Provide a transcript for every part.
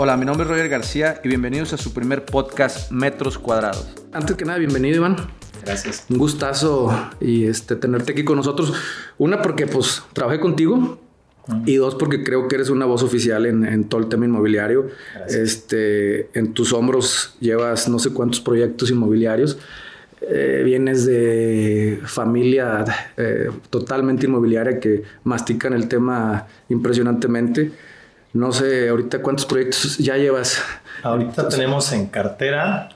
Hola, mi nombre es Roger García y bienvenidos a su primer podcast Metros Cuadrados. Antes que nada, bienvenido Iván. Gracias. Un gustazo y este tenerte aquí con nosotros. Una porque pues trabajé contigo y dos porque creo que eres una voz oficial en, todo el tema inmobiliario. Este, en tus hombros llevas no sé cuántos proyectos inmobiliarios. Eh, vienes de familia eh, totalmente inmobiliaria que mastican el tema impresionantemente. No sé, ahorita cuántos proyectos ya llevas. Ahorita tenemos en cartera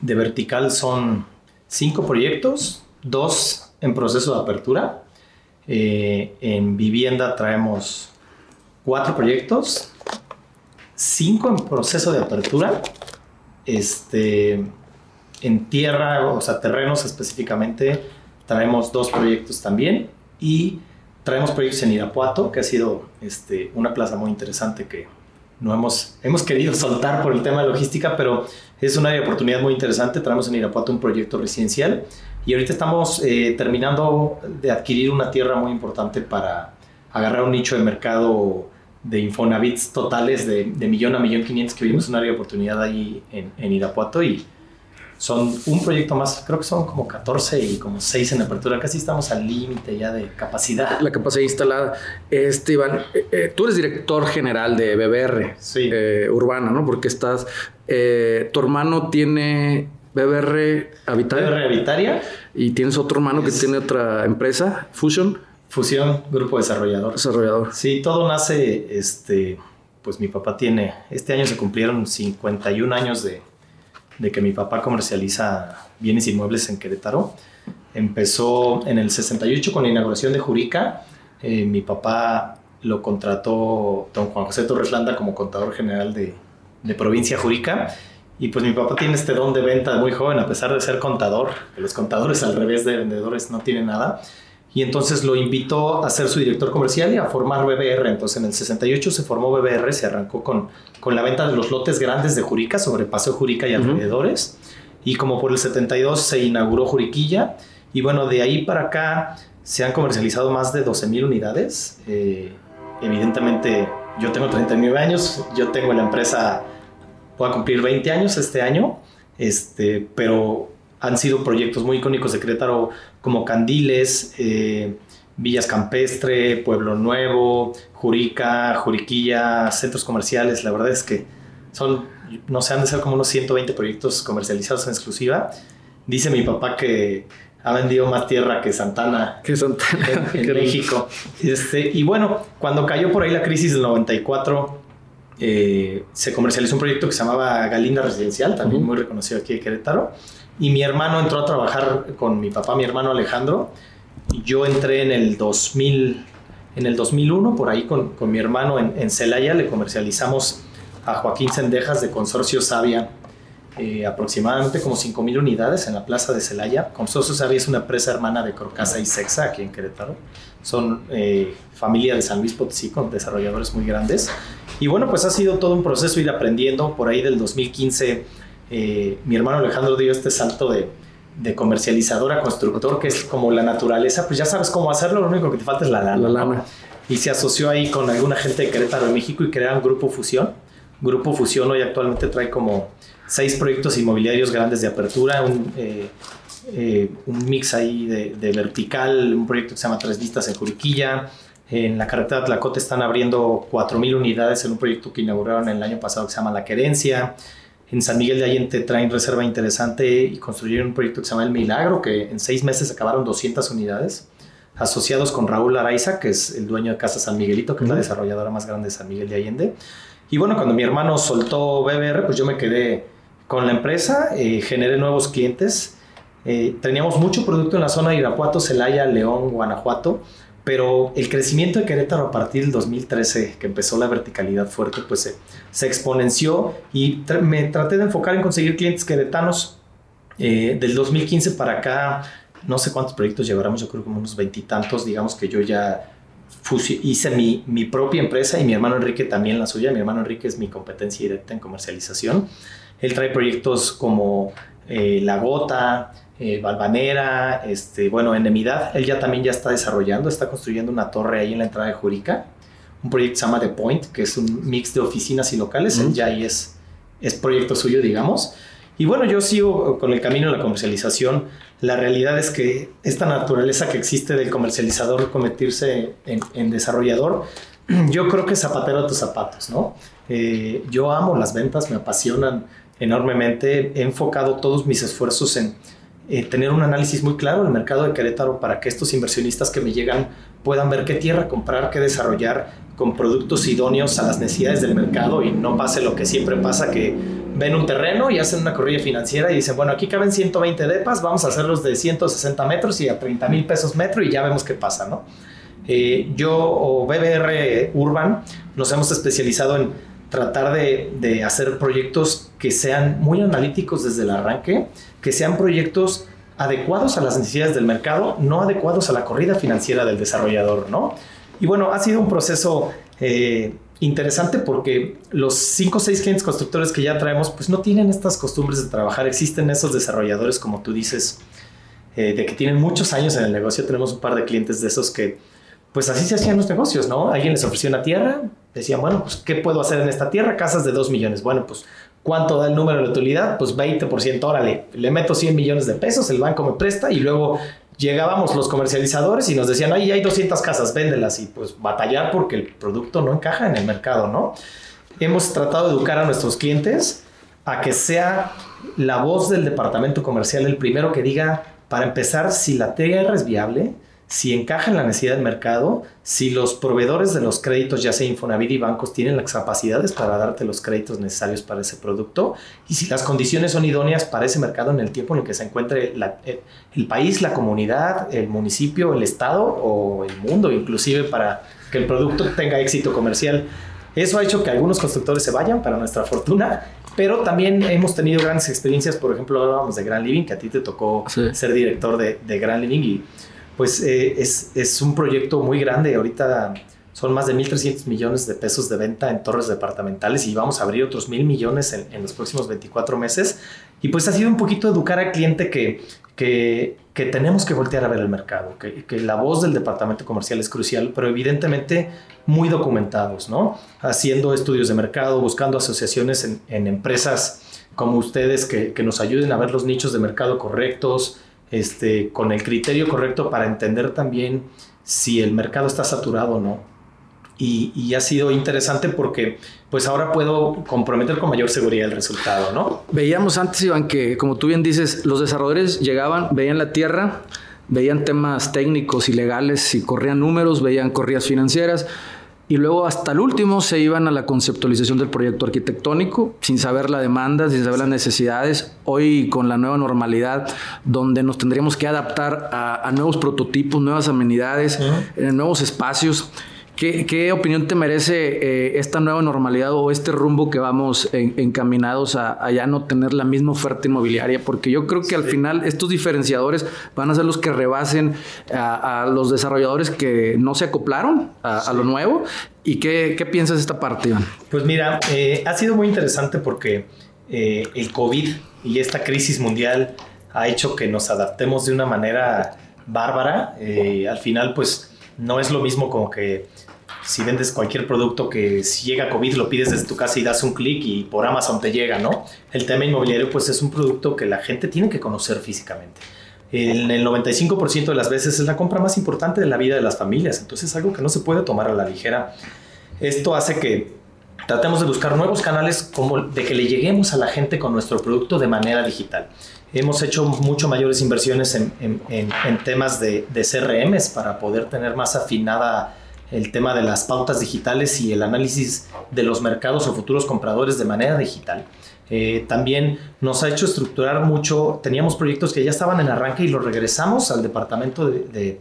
de vertical son cinco proyectos, dos en proceso de apertura. Eh, en vivienda traemos cuatro proyectos, cinco en proceso de apertura. Este, en tierra, o sea, terrenos específicamente, traemos dos proyectos también y traemos proyectos en Irapuato, que ha sido este, una plaza muy interesante que no hemos, hemos querido soltar por el tema de logística, pero es una oportunidad muy interesante. Traemos en Irapuato un proyecto residencial y ahorita estamos eh, terminando de adquirir una tierra muy importante para agarrar un nicho de mercado de Infonavits totales de, de millón a millón quinientos que vimos una área de oportunidad ahí en, en Irapuato y son un proyecto más, creo que son como 14 y como 6 en apertura, casi estamos al límite ya de capacidad. La capacidad instalada. Este, Iván, eh, eh, tú eres director general de BBR sí. Eh, Urbana, ¿no? Porque estás, tu hermano tiene BBR Habitaria. BBR Habitaria. Y tienes otro hermano que tiene otra empresa, Fusion. Fusión, grupo desarrollador. Desarrollador. Sí, todo nace, este, pues mi papá tiene, este año se cumplieron 51 años de, de que mi papá comercializa bienes inmuebles en Querétaro. Empezó en el 68 con la inauguración de Jurica. Eh, mi papá lo contrató don Juan José Torres Landa como contador general de, de provincia Jurica. Y pues mi papá tiene este don de venta muy joven, a pesar de ser contador. Los contadores al revés de vendedores no tienen nada. Y entonces lo invitó a ser su director comercial y a formar BBR. Entonces en el 68 se formó BBR, se arrancó con, con la venta de los lotes grandes de Jurica, sobre Paseo Jurica y alrededores. Y como por el 72 se inauguró Juriquilla. Y bueno, de ahí para acá se han comercializado más de 12 mil unidades. Eh, evidentemente yo tengo 39 años, yo tengo la empresa, voy a cumplir 20 años este año, este, pero han sido proyectos muy icónicos de Querétaro como Candiles, eh, Villas Campestre, Pueblo Nuevo, Jurica, Juriquilla, centros comerciales. La verdad es que son, no sé, han de ser como unos 120 proyectos comercializados en exclusiva. Dice mi papá que ha vendido más tierra que Santana, que Santana. en, México. Este, y bueno, cuando cayó por ahí la crisis del 94, eh, se comercializó un proyecto que se llamaba Galinda Residencial, también muy reconocido aquí de Querétaro y mi hermano entró a trabajar con mi papá, mi hermano Alejandro. Yo entré en el 2000, en el 2001, por ahí con, con mi hermano en, en, Celaya, le comercializamos a Joaquín Sendejas de Consorcio Sabia eh, aproximadamente como 5.000 unidades en la plaza de Celaya. Consorcio Sabia es una empresa hermana de Crocasa y Sexa aquí en Querétaro. Son eh, familia de San Luis Potosí con desarrolladores muy grandes. Y bueno, pues ha sido todo un proceso ir aprendiendo. Por ahí del 2015 eh, mi hermano Alejandro dio este salto de, de, comercializador a constructor, que es como la naturaleza, pues ya sabes cómo hacerlo, lo único que te falta es la lana. La lana. Y se asoció ahí con alguna gente de Querétaro, México, y crearon Grupo Fusión. Grupo Fusión hoy actualmente trae como seis proyectos inmobiliarios grandes de apertura, un, eh, eh, un mix ahí de, de, vertical, un proyecto que se llama Tres Vistas en Juriquilla. En la carretera Tlacote están abriendo 4.000 unidades en un proyecto que inauguraron el año pasado que se llama La Querencia. En San Miguel de Allende traen reserva interesante y construyeron un proyecto que se llama El Milagro, que en seis meses acabaron 200 unidades, asociados con Raúl Araiza, que es el dueño de Casa San Miguelito, que es la desarrolladora más grande de San Miguel de Allende. Y bueno, cuando mi hermano soltó BBR, pues yo me quedé con la empresa, eh, generé nuevos clientes. Eh, teníamos mucho producto en la zona de Irapuato, Celaya, León, Guanajuato pero el crecimiento de Querétaro a partir del 2013, que empezó la verticalidad fuerte, pues se, se exponenció y me traté de enfocar en conseguir clientes queretanos. Eh, del 2015 para acá, no sé cuántos proyectos llevaremos, yo creo como unos veintitantos, digamos que yo ya hice mi, mi, propia empresa y mi hermano Enrique también la suya. Mi hermano Enrique es mi competencia directa en comercialización. Él trae proyectos como eh, La Gota, eh, Balvanera, este, bueno, Enemidad, él ya también ya está desarrollando, está construyendo una torre ahí en la entrada de Jurica, un proyecto que se llama The Point, que es un mix de oficinas y locales. ya ahí es, es proyecto suyo, digamos. Y bueno, yo sigo con el camino de la comercialización. La realidad es que esta naturaleza que existe del comercializador convertirse en, desarrollador, yo creo que zapatero a tus zapatos, ¿no? Eh, yo amo las ventas, me apasionan enormemente. He enfocado todos mis esfuerzos en eh, tener un análisis muy claro del mercado de Querétaro para que estos inversionistas que me llegan puedan ver qué tierra comprar, qué desarrollar con productos idóneos a las necesidades del mercado y no pase lo que siempre pasa que ven un terreno y hacen una corrida financiera y dicen, bueno, aquí caben 120 depas, vamos a hacerlos de 160 metros y a 30 mil pesos metro y ya vemos qué pasa, ¿no? Eh, yo o BBR Urban nos hemos especializado en tratar de, de, hacer proyectos que sean muy analíticos desde el arranque, que sean proyectos adecuados a las necesidades del mercado, no adecuados a la corrida financiera del desarrollador, ¿no? Y bueno, ha sido un proceso eh, interesante porque los 5 o 6 clientes constructores que ya traemos, pues no tienen estas costumbres de trabajar. Existen esos desarrolladores, como tú dices, eh, de que tienen muchos años en el negocio. Tenemos un par de clientes de esos que, pues así se hacían los negocios, ¿no? Alguien les ofreció una tierra, decían, bueno, pues ¿qué puedo hacer en esta tierra? Casas de 2 millones. Bueno, pues ¿cuánto da el número de utilidad? Pues 20%, órale, le meto 100 millones de pesos, el banco me presta y luego llegábamos los comercializadores y nos decían, ay, hay 200 casas, véndelas y pues batallar porque el producto no encaja en el mercado, ¿no? Hemos tratado de educar a nuestros clientes a que sea la voz del departamento comercial el primero que diga, para empezar, si la tierra es viable, si encaja en la necesidad del mercado, si los proveedores de los créditos, ya sea Infonavit y bancos, tienen las capacidades para darte los créditos necesarios para ese producto y si las condiciones son idóneas para ese mercado en el tiempo en el que se encuentre el, país, la comunidad, el municipio, el estado o el mundo, inclusive para que el producto tenga éxito comercial. Eso ha hecho que algunos constructores se vayan, para nuestra fortuna, pero también hemos tenido grandes experiencias. Por ejemplo, hablábamos de Grand Living, que a ti te tocó ser director de, de Grand Living y pues eh, es, es, un proyecto muy grande. Ahorita son más de 1.300 millones de pesos de venta en torres departamentales y vamos a abrir otros 1.000 millones en, en, los próximos 24 meses. Y pues ha sido un poquito educar al cliente que, que, que tenemos que voltear a ver el mercado, que, que, la voz del departamento comercial es crucial, pero evidentemente muy documentados, ¿no? Haciendo estudios de mercado, buscando asociaciones en, en empresas como ustedes que, que nos ayuden a ver los nichos de mercado correctos, este, con el criterio correcto para entender también si el mercado está saturado o no. Y, ha sido interesante porque pues ahora puedo comprometer con mayor seguridad el resultado, ¿no? Veíamos antes, Iván, que como tú bien dices, los desarrolladores llegaban, veían la tierra, veían temas técnicos y legales, y corrían números, veían corridas financieras, y luego hasta el último se iban a la conceptualización del proyecto arquitectónico, sin saber la demanda, sin saber las necesidades. Hoy con la nueva normalidad, donde nos tendríamos que adaptar a, nuevos prototipos, nuevas amenidades, eh, nuevos espacios. ¿Qué, opinión te merece eh, esta nueva normalidad o este rumbo que vamos encaminados a, ya no tener la misma oferta inmobiliaria? Porque yo creo que al final estos diferenciadores van a ser los que rebasen a, los desarrolladores que no se acoplaron a, lo nuevo. ¿Y qué, qué, piensas de esta parte, Iván? Pues mira, eh, ha sido muy interesante porque eh, el COVID y esta crisis mundial ha hecho que nos adaptemos de una manera bárbara. al final, pues no es lo mismo como que si vendes cualquier producto que si llega COVID lo pides desde tu casa y das un clic y por Amazon te llega, ¿no? El tema inmobiliario pues es un producto que la gente tiene que conocer físicamente. En el 95% de las veces es la compra más importante de la vida de las familias, entonces es algo que no se puede tomar a la ligera. Esto hace que tratemos de buscar nuevos canales de que le lleguemos a la gente con nuestro producto de manera digital. Hemos hecho mucho mayores inversiones en, en, temas de, de CRMs para poder tener más afinada el tema de las pautas digitales y el análisis de los mercados o futuros compradores de manera digital. Eh, también nos ha hecho estructurar mucho, teníamos proyectos que ya estaban en arranque y los regresamos al departamento de,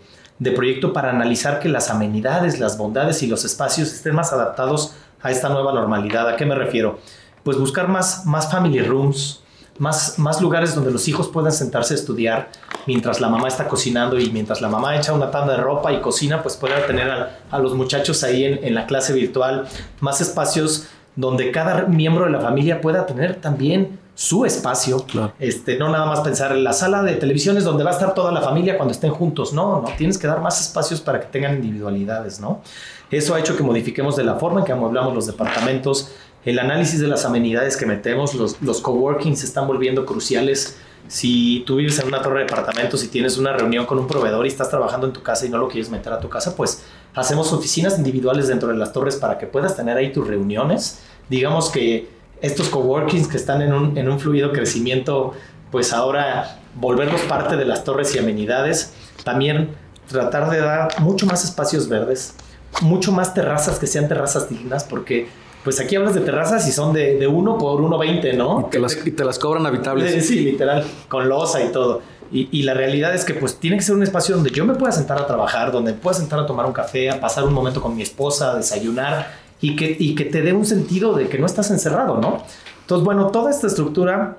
proyecto para analizar que las amenidades, las bondades y los espacios estén más adaptados a esta nueva normalidad. ¿A qué me refiero? Pues buscar más, más family rooms, más, más lugares donde los hijos puedan sentarse a estudiar mientras la mamá está cocinando y mientras la mamá echa una tanda de ropa y cocina, pues pueda tener a, los muchachos ahí en, en, la clase virtual, más espacios donde cada miembro de la familia pueda tener también su espacio. Este, no nada más pensar en la sala de televisiones donde va a estar toda la familia cuando estén juntos. No, no, tienes que dar más espacios para que tengan individualidades, ¿no? Eso ha hecho que modifiquemos de la forma en que amueblamos los departamentos, el análisis de las amenidades que metemos, los, los coworking se están volviendo cruciales. Si tú vives en una torre de departamentos y tienes una reunión con un proveedor y estás trabajando en tu casa y no lo quieres meter a tu casa, pues hacemos oficinas individuales dentro de las torres para que puedas tener ahí tus reuniones. Digamos que estos coworkings que están en un, en un fluido crecimiento, pues ahora volverlos parte de las torres y amenidades. También tratar de dar mucho más espacios verdes, mucho más terrazas que sean terrazas dignas, porque pues aquí hablas de terrazas y son de, de 1 por 1.20, ¿no? Y te, las, y te las cobran habitables. Sí, literal, con losa y todo. Y, y, la realidad es que pues tiene que ser un espacio donde yo me pueda sentar a trabajar, donde pueda sentar a tomar un café, a pasar un momento con mi esposa, a desayunar y que, y que te dé un sentido de que no estás encerrado, ¿no? Entonces, bueno, toda esta estructura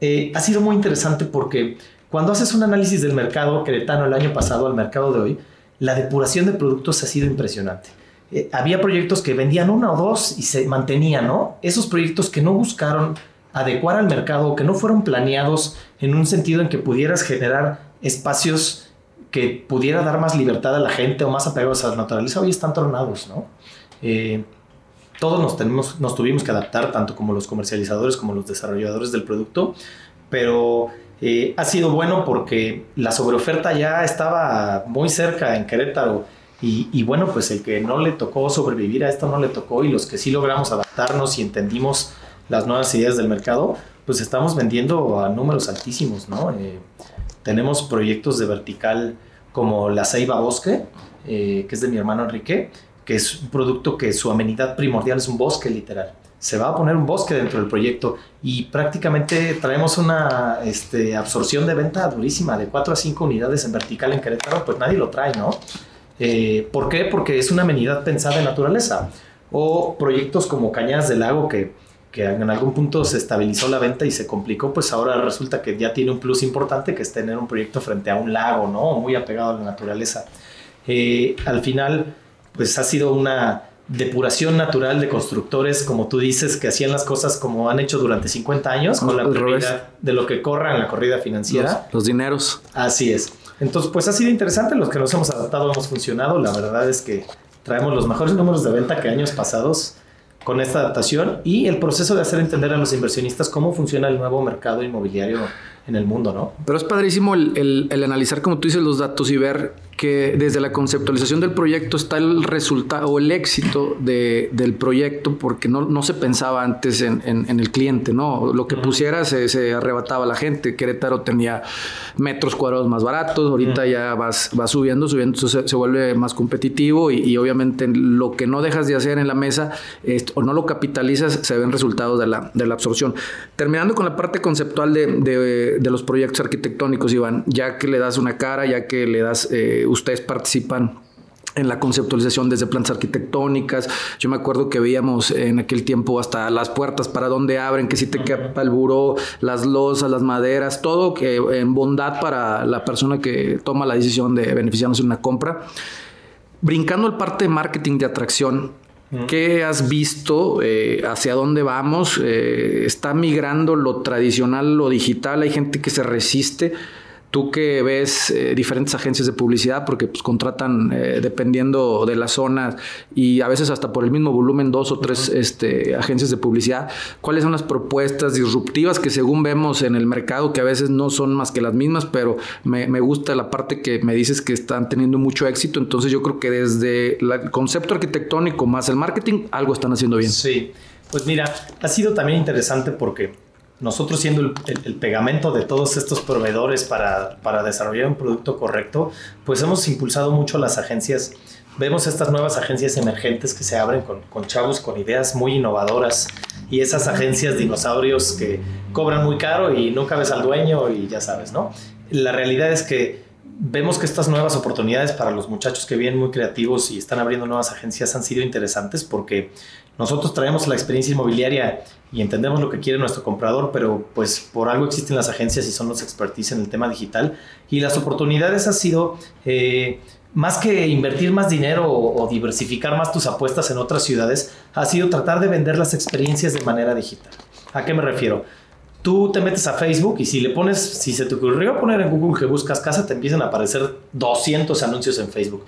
eh, ha sido muy interesante porque cuando haces un análisis del mercado queretano el año pasado al mercado de hoy, la depuración de productos ha sido impresionante. Eh, había proyectos que vendían una o dos y se mantenían, ¿no? Esos proyectos que no buscaron adecuar al mercado, que no fueron planeados en un sentido en que pudieras generar espacios que pudiera dar más libertad a la gente o más apegados a la naturaleza, hoy están tronados, ¿no? Eh, todos nos, tuvimos que adaptar, tanto como los comercializadores como los desarrolladores del producto, pero eh, ha sido bueno porque la sobreoferta ya estaba muy cerca en Querétaro y, bueno, pues el que no le tocó sobrevivir a esto no le tocó y los que sí logramos adaptarnos y entendimos las nuevas ideas del mercado, pues estamos vendiendo a números altísimos, ¿no? Eh, tenemos proyectos de vertical como la Ceiba Bosque, eh, que es de mi hermano Enrique, que es un producto que su amenidad primordial es un bosque literal. Se va a poner un bosque dentro del proyecto y prácticamente traemos una este, absorción de venta durísima de 4 a 5 unidades en vertical en Querétaro, pues nadie lo trae, ¿no? Eh, ¿Por qué? Porque es una amenidad pensada en naturaleza. O proyectos como Cañadas del Lago, que, que, en algún punto se estabilizó la venta y se complicó, pues ahora resulta que ya tiene un plus importante que es tener un proyecto frente a un lago, ¿no? Muy apegado a la naturaleza. Eh, al final, pues ha sido una depuración natural de constructores, como tú dices, que hacían las cosas como han hecho durante 50 años, con la prioridad de lo que corra en la corrida financiera. Los, los dineros. Así es. Entonces, pues ha sido interesante, los que nos hemos adaptado hemos funcionado, la verdad es que traemos los mejores números de venta que años pasados con esta adaptación y el proceso de hacer entender a los inversionistas cómo funciona el nuevo mercado inmobiliario en el mundo, ¿no? Pero es padrísimo el, el analizar, como tú dices, los datos y ver que desde la conceptualización del proyecto está el resultado o el éxito de, del proyecto, porque no, no se pensaba antes en, en, el cliente, ¿no? Lo que pusiera se, se, arrebataba la gente. Querétaro tenía metros cuadrados más baratos, ahorita ya vas, vas subiendo, subiendo, se, se vuelve más competitivo y, y, obviamente lo que no dejas de hacer en la mesa o no lo capitalizas, se ven resultados de la, de la absorción. Terminando con la parte conceptual de, de, de los proyectos arquitectónicos, Iván, ya que le das una cara, ya que le das... Eh, ustedes participan en la conceptualización desde plantas arquitectónicas. Yo me acuerdo que veíamos en aquel tiempo hasta las puertas para dónde abren, que si te queda el buró, las losas, las maderas, todo que en bondad para la persona que toma la decisión de beneficiarnos en una compra. Brincando al parte de marketing de atracción, ¿Qué has visto? Eh, ¿Hacia dónde vamos? Eh, ¿Está migrando lo tradicional, lo digital? Hay gente que se resiste. Tú que ves eh, diferentes agencias de publicidad, porque pues, contratan eh, dependiendo de la zona y a veces hasta por el mismo volumen dos o tres este, agencias de publicidad, ¿cuáles son las propuestas disruptivas que según vemos en el mercado, que a veces no son más que las mismas, pero me, me gusta la parte que me dices que están teniendo mucho éxito, entonces yo creo que desde el concepto arquitectónico más el marketing, algo están haciendo bien. Sí, pues mira, ha sido también interesante porque nosotros siendo el, el, pegamento de todos estos proveedores para, para, desarrollar un producto correcto, pues hemos impulsado mucho las agencias. Vemos estas nuevas agencias emergentes que se abren con, con chavos con ideas muy innovadoras y esas agencias dinosaurios que cobran muy caro y nunca ves al dueño y ya sabes, ¿no? La realidad es que vemos que estas nuevas oportunidades para los muchachos que vienen muy creativos y están abriendo nuevas agencias han sido interesantes porque nosotros traemos la experiencia inmobiliaria y entendemos lo que quiere nuestro comprador, pero pues por algo existen las agencias y son los expertise en el tema digital. Y las oportunidades han sido, eh, más que invertir más dinero o, o, diversificar más tus apuestas en otras ciudades, ha sido tratar de vender las experiencias de manera digital. ¿A qué me refiero? Tú te metes a Facebook y si le pones, si se te ocurrió poner en Google que buscas casa, te empiezan a aparecer 200 anuncios en Facebook.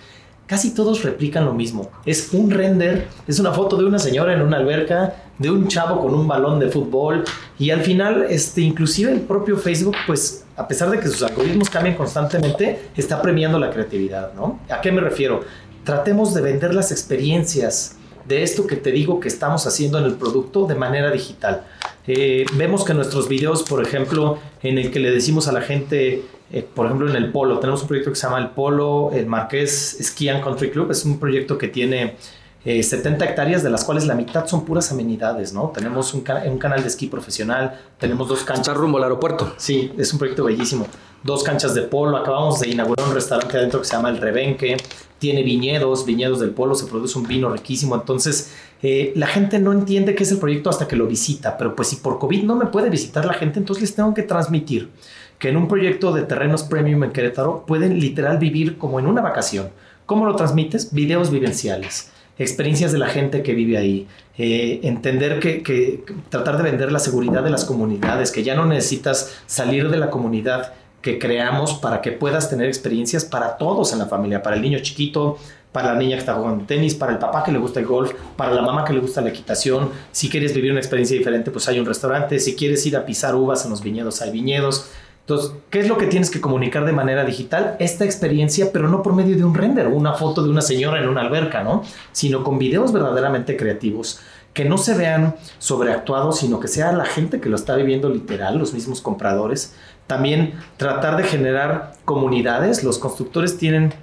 Casi todos replican lo mismo. Es un render, es una foto de una señora en una alberca, de un chavo con un balón de fútbol y al final, este, inclusive el propio Facebook, pues a pesar de que sus algoritmos cambian constantemente, está premiando la creatividad, ¿no? ¿A qué me refiero? Tratemos de vender las experiencias de esto que te digo que estamos haciendo en el producto de manera digital. Eh, vemos que nuestros videos, por ejemplo, en el que le decimos a la gente, eh, por ejemplo, en el Polo, tenemos un proyecto que se llama El Polo, el Marqués Ski and Country Club, es un proyecto que tiene 70 eh, hectáreas, de las cuales la mitad son puras amenidades, ¿no? Tenemos un, un canal de esquí profesional, tenemos dos canchas. Está rumbo al aeropuerto. Sí, es un proyecto bellísimo. Dos canchas de polo, acabamos de inaugurar un restaurante adentro que se llama El Rebenque, tiene viñedos, viñedos del polo, se produce un vino riquísimo, entonces eh, la gente no entiende qué es el proyecto hasta que lo visita, pero pues si por COVID no me puede visitar la gente, entonces les tengo que transmitir que en un proyecto de terrenos premium en Querétaro pueden literal vivir como en una vacación. ¿Cómo lo transmites? Videos vivenciales, experiencias de la gente que vive ahí, eh, entender que, que tratar de vender la seguridad de las comunidades, que ya no necesitas salir de la comunidad que creamos para que puedas tener experiencias para todos en la familia, para el niño chiquito, para la niña que está jugando tenis, para el papá que le gusta el golf, para la mamá que le gusta la equitación. Si quieres vivir una experiencia diferente, pues hay un restaurante. Si quieres ir a pisar uvas en los viñedos, hay viñedos. Entonces, ¿qué es lo que tienes que comunicar de manera digital? Esta experiencia, pero no por medio de un render, una foto de una señora en una alberca, ¿no? Sino con videos verdaderamente creativos que no se vean sobreactuados, sino que sea la gente que lo está viviendo literal, los mismos compradores. También tratar de generar comunidades. Los constructores tienen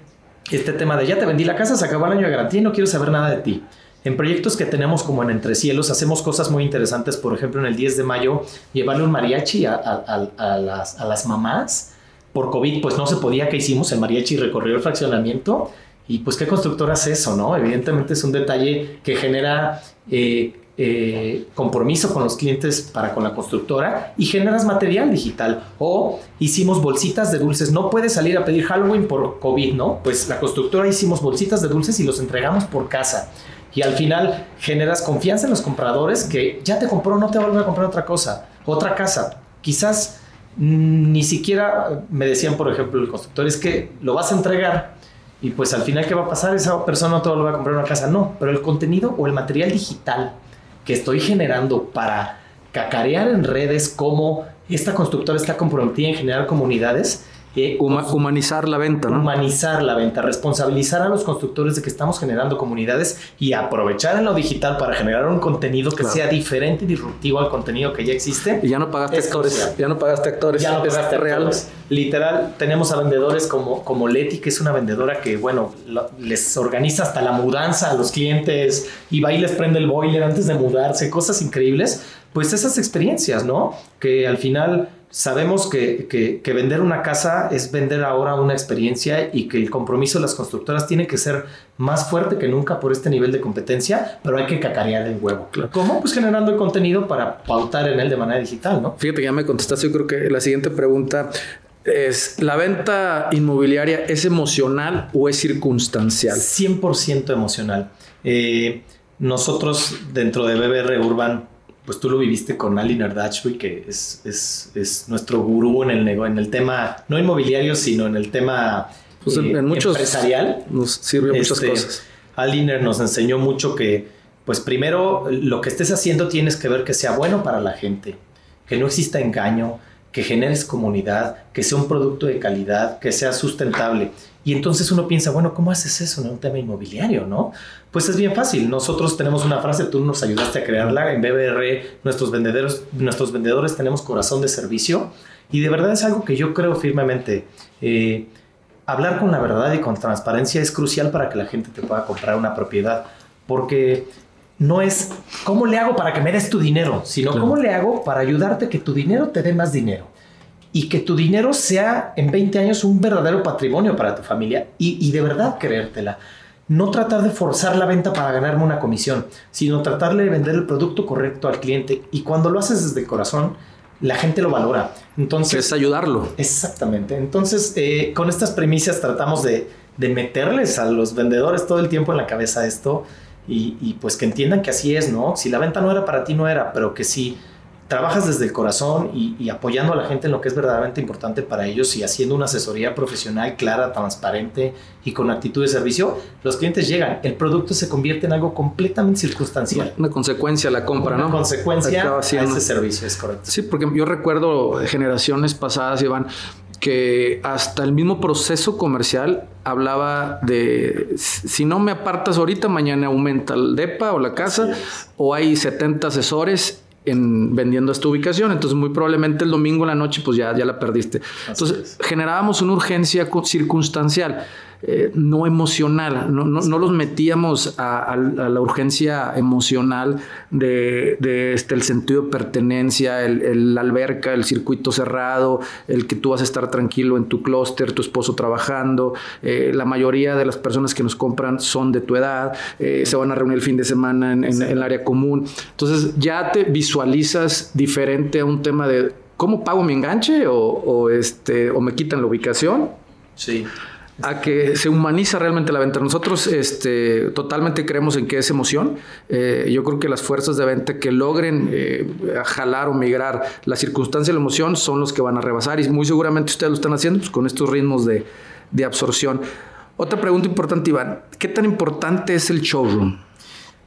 este tema de ya te vendí la casa, se acabó el año de garantía y no quiero saber nada de ti. En proyectos que tenemos como en Entre Cielos, hacemos cosas muy interesantes. Por ejemplo, en el 10 de mayo, llevarle un mariachi a, las, a las mamás. Por COVID, pues no se podía. ¿Qué hicimos? El mariachi recorrió el fraccionamiento. Y pues, ¿qué constructora hace eso, no? Evidentemente es un detalle que genera eh, eh, compromiso con los clientes para con la constructora y generas material digital. O hicimos bolsitas de dulces. No puedes salir a pedir Halloween por COVID, ¿no? Pues la constructora hicimos bolsitas de dulces y los entregamos por casa. Y al final generas confianza en los compradores que ya te compró, no te va a comprar otra cosa, otra casa. Quizás ni siquiera me decían, por ejemplo, el constructor, es que lo vas a entregar y pues al final, ¿qué va a pasar? Esa persona no te va a comprar una casa. No, pero el contenido o el material digital que estoy generando para cacarear en redes cómo esta constructora está comprometida en generar comunidades, humanizar la venta, ¿no? Humanizar la venta, responsabilizar a los constructores de que estamos generando comunidades y aprovechar en lo digital para generar un contenido que sea diferente y disruptivo al contenido que ya existe. Y ya no pagaste actores, ya no pagaste actores, ya no pagaste real. Literal, tenemos a vendedores como, como Leti, que es una vendedora que, bueno, les organiza hasta la mudanza a los clientes y va y les prende el boiler antes de mudarse, cosas increíbles. Pues esas experiencias, ¿no? Que al final Sabemos que, vender una casa es vender ahora una experiencia y que el compromiso de las constructoras tiene que ser más fuerte que nunca por este nivel de competencia, pero hay que cacarear el huevo. ¿Cómo? Pues generando el contenido para pautar en él de manera digital, ¿no? Fíjate, ya me contestaste, yo creo que la siguiente pregunta es, ¿la venta inmobiliaria es emocional o es circunstancial? 100% emocional. Eh, nosotros dentro de BBR Urban pues tú lo viviste con Ali Nardachwi, que es, es, es, nuestro gurú en el, en el tema, no inmobiliario, sino en el tema pues en, eh, muchos, empresarial. Nos sirve muchas este, cosas. Aliner nos enseñó mucho que, pues primero, lo que estés haciendo tienes que ver que sea bueno para la gente, que no exista engaño, que generes comunidad, que sea un producto de calidad, que sea sustentable. Y entonces uno piensa, bueno, ¿cómo haces eso en un tema inmobiliario, no? Pues es bien fácil. Nosotros tenemos una frase, tú nos ayudaste a crearla en BBR, nuestros vendedores, nuestros vendedores tenemos corazón de servicio y de verdad es algo que yo creo firmemente. Eh, hablar con la verdad y con transparencia es crucial para que la gente te pueda comprar una propiedad, porque no es cómo le hago para que me des tu dinero, sino cómo le hago para ayudarte que tu dinero te dé más dinero y que tu dinero sea en 20 años un verdadero patrimonio para tu familia y, de verdad creértela. No tratar de forzar la venta para ganarme una comisión, sino tratar de vender el producto correcto al cliente. Y cuando lo haces desde el corazón, la gente lo valora. Entonces, es ayudarlo. Exactamente. Entonces, eh, con estas premisas tratamos de, meterles a los vendedores todo el tiempo en la cabeza esto y, y, pues que entiendan que así es, ¿no? Si la venta no era para ti, no era, pero que si trabajas desde el corazón y, apoyando a la gente en lo que es verdaderamente importante para ellos y haciendo una asesoría profesional clara, transparente y con actitud de servicio, los clientes llegan. El producto se convierte en algo completamente circunstancial. Una consecuencia la compra, una ¿no? consecuencia a ese servicio, es correcto. Sí, porque yo recuerdo generaciones pasadas, Iván, que hasta el mismo proceso comercial hablaba de si no me apartas ahorita, mañana aumenta el DEPA o la casa, o hay 70 asesores en vendiendo esta ubicación. Entonces, muy probablemente el domingo en la noche, pues ya, ya la perdiste. Entonces, generábamos una urgencia circunstancial. Eh, no emocional, no, los metíamos a, la urgencia emocional de, este, el sentido de pertenencia, el, la alberca, el circuito cerrado, el que tú vas a estar tranquilo en tu clúster, tu esposo trabajando, eh, la mayoría de las personas que nos compran son de tu edad, eh, se van a reunir el fin de semana en, el área común, entonces ya te visualizas diferente a un tema de cómo pago mi enganche o este, o me quitan la ubicación. Sí a que se humaniza realmente la venta. Nosotros este, totalmente creemos en que es emoción. Eh, yo creo que las fuerzas de venta que logren eh, jalar o migrar la circunstancia y la emoción son los que van a rebasar y muy seguramente ustedes lo están haciendo pues, con estos ritmos de, de absorción. Otra pregunta importante, Iván. ¿Qué tan importante es el showroom?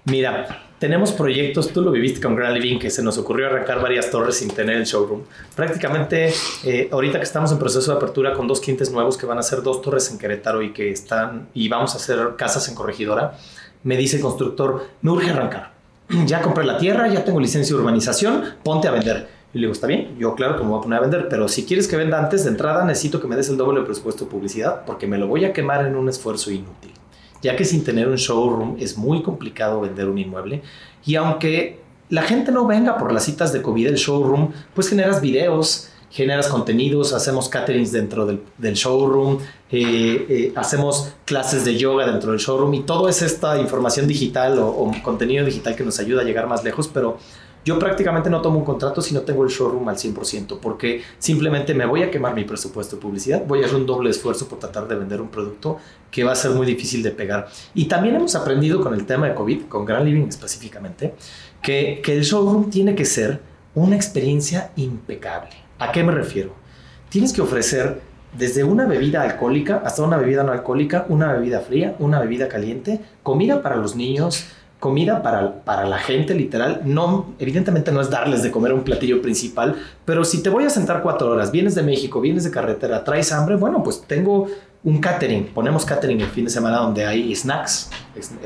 Mira, tenemos proyectos, tú lo viviste con Grand Living, que se nos ocurrió arrancar varias torres sin tener el showroom. Prácticamente, eh, ahorita que estamos en proceso de apertura con dos clientes nuevos que van a hacer dos torres en Querétaro y que están, y vamos a hacer casas en Corregidora, me dice el constructor, me urge arrancar. Ya compré la tierra, ya tengo licencia de urbanización, ponte a vender. Y le digo, está bien, yo claro que me voy a poner a vender, pero si quieres que venda antes de entrada, necesito que me des el doble de presupuesto de publicidad porque me lo voy a quemar en un esfuerzo inútil ya que sin tener un showroom es muy complicado vender un inmueble. Y aunque la gente no venga por las citas de COVID del showroom, pues generas videos, generas contenidos, hacemos caterings dentro del, showroom, eh, eh, hacemos clases de yoga dentro del showroom y todo es esta información digital o contenido digital que nos ayuda a llegar más lejos, pero yo prácticamente no tomo un contrato si no tengo el showroom al 100%, porque simplemente me voy a quemar mi presupuesto de publicidad, voy a hacer un doble esfuerzo por tratar de vender un producto que va a ser muy difícil de pegar. Y también hemos aprendido con el tema de COVID, con Grand Living específicamente, que, que el showroom tiene que ser una experiencia impecable. ¿A qué me refiero? Tienes que ofrecer desde una bebida alcohólica hasta una bebida no alcohólica, una bebida fría, una bebida caliente, comida para los niños, comida para, para la gente, literal. No, evidentemente no es darles de comer un platillo principal, pero si te voy a sentar cuatro horas, vienes de México, vienes de carretera, traes hambre, bueno, pues tengo un catering. Ponemos catering el fin de semana donde hay snacks,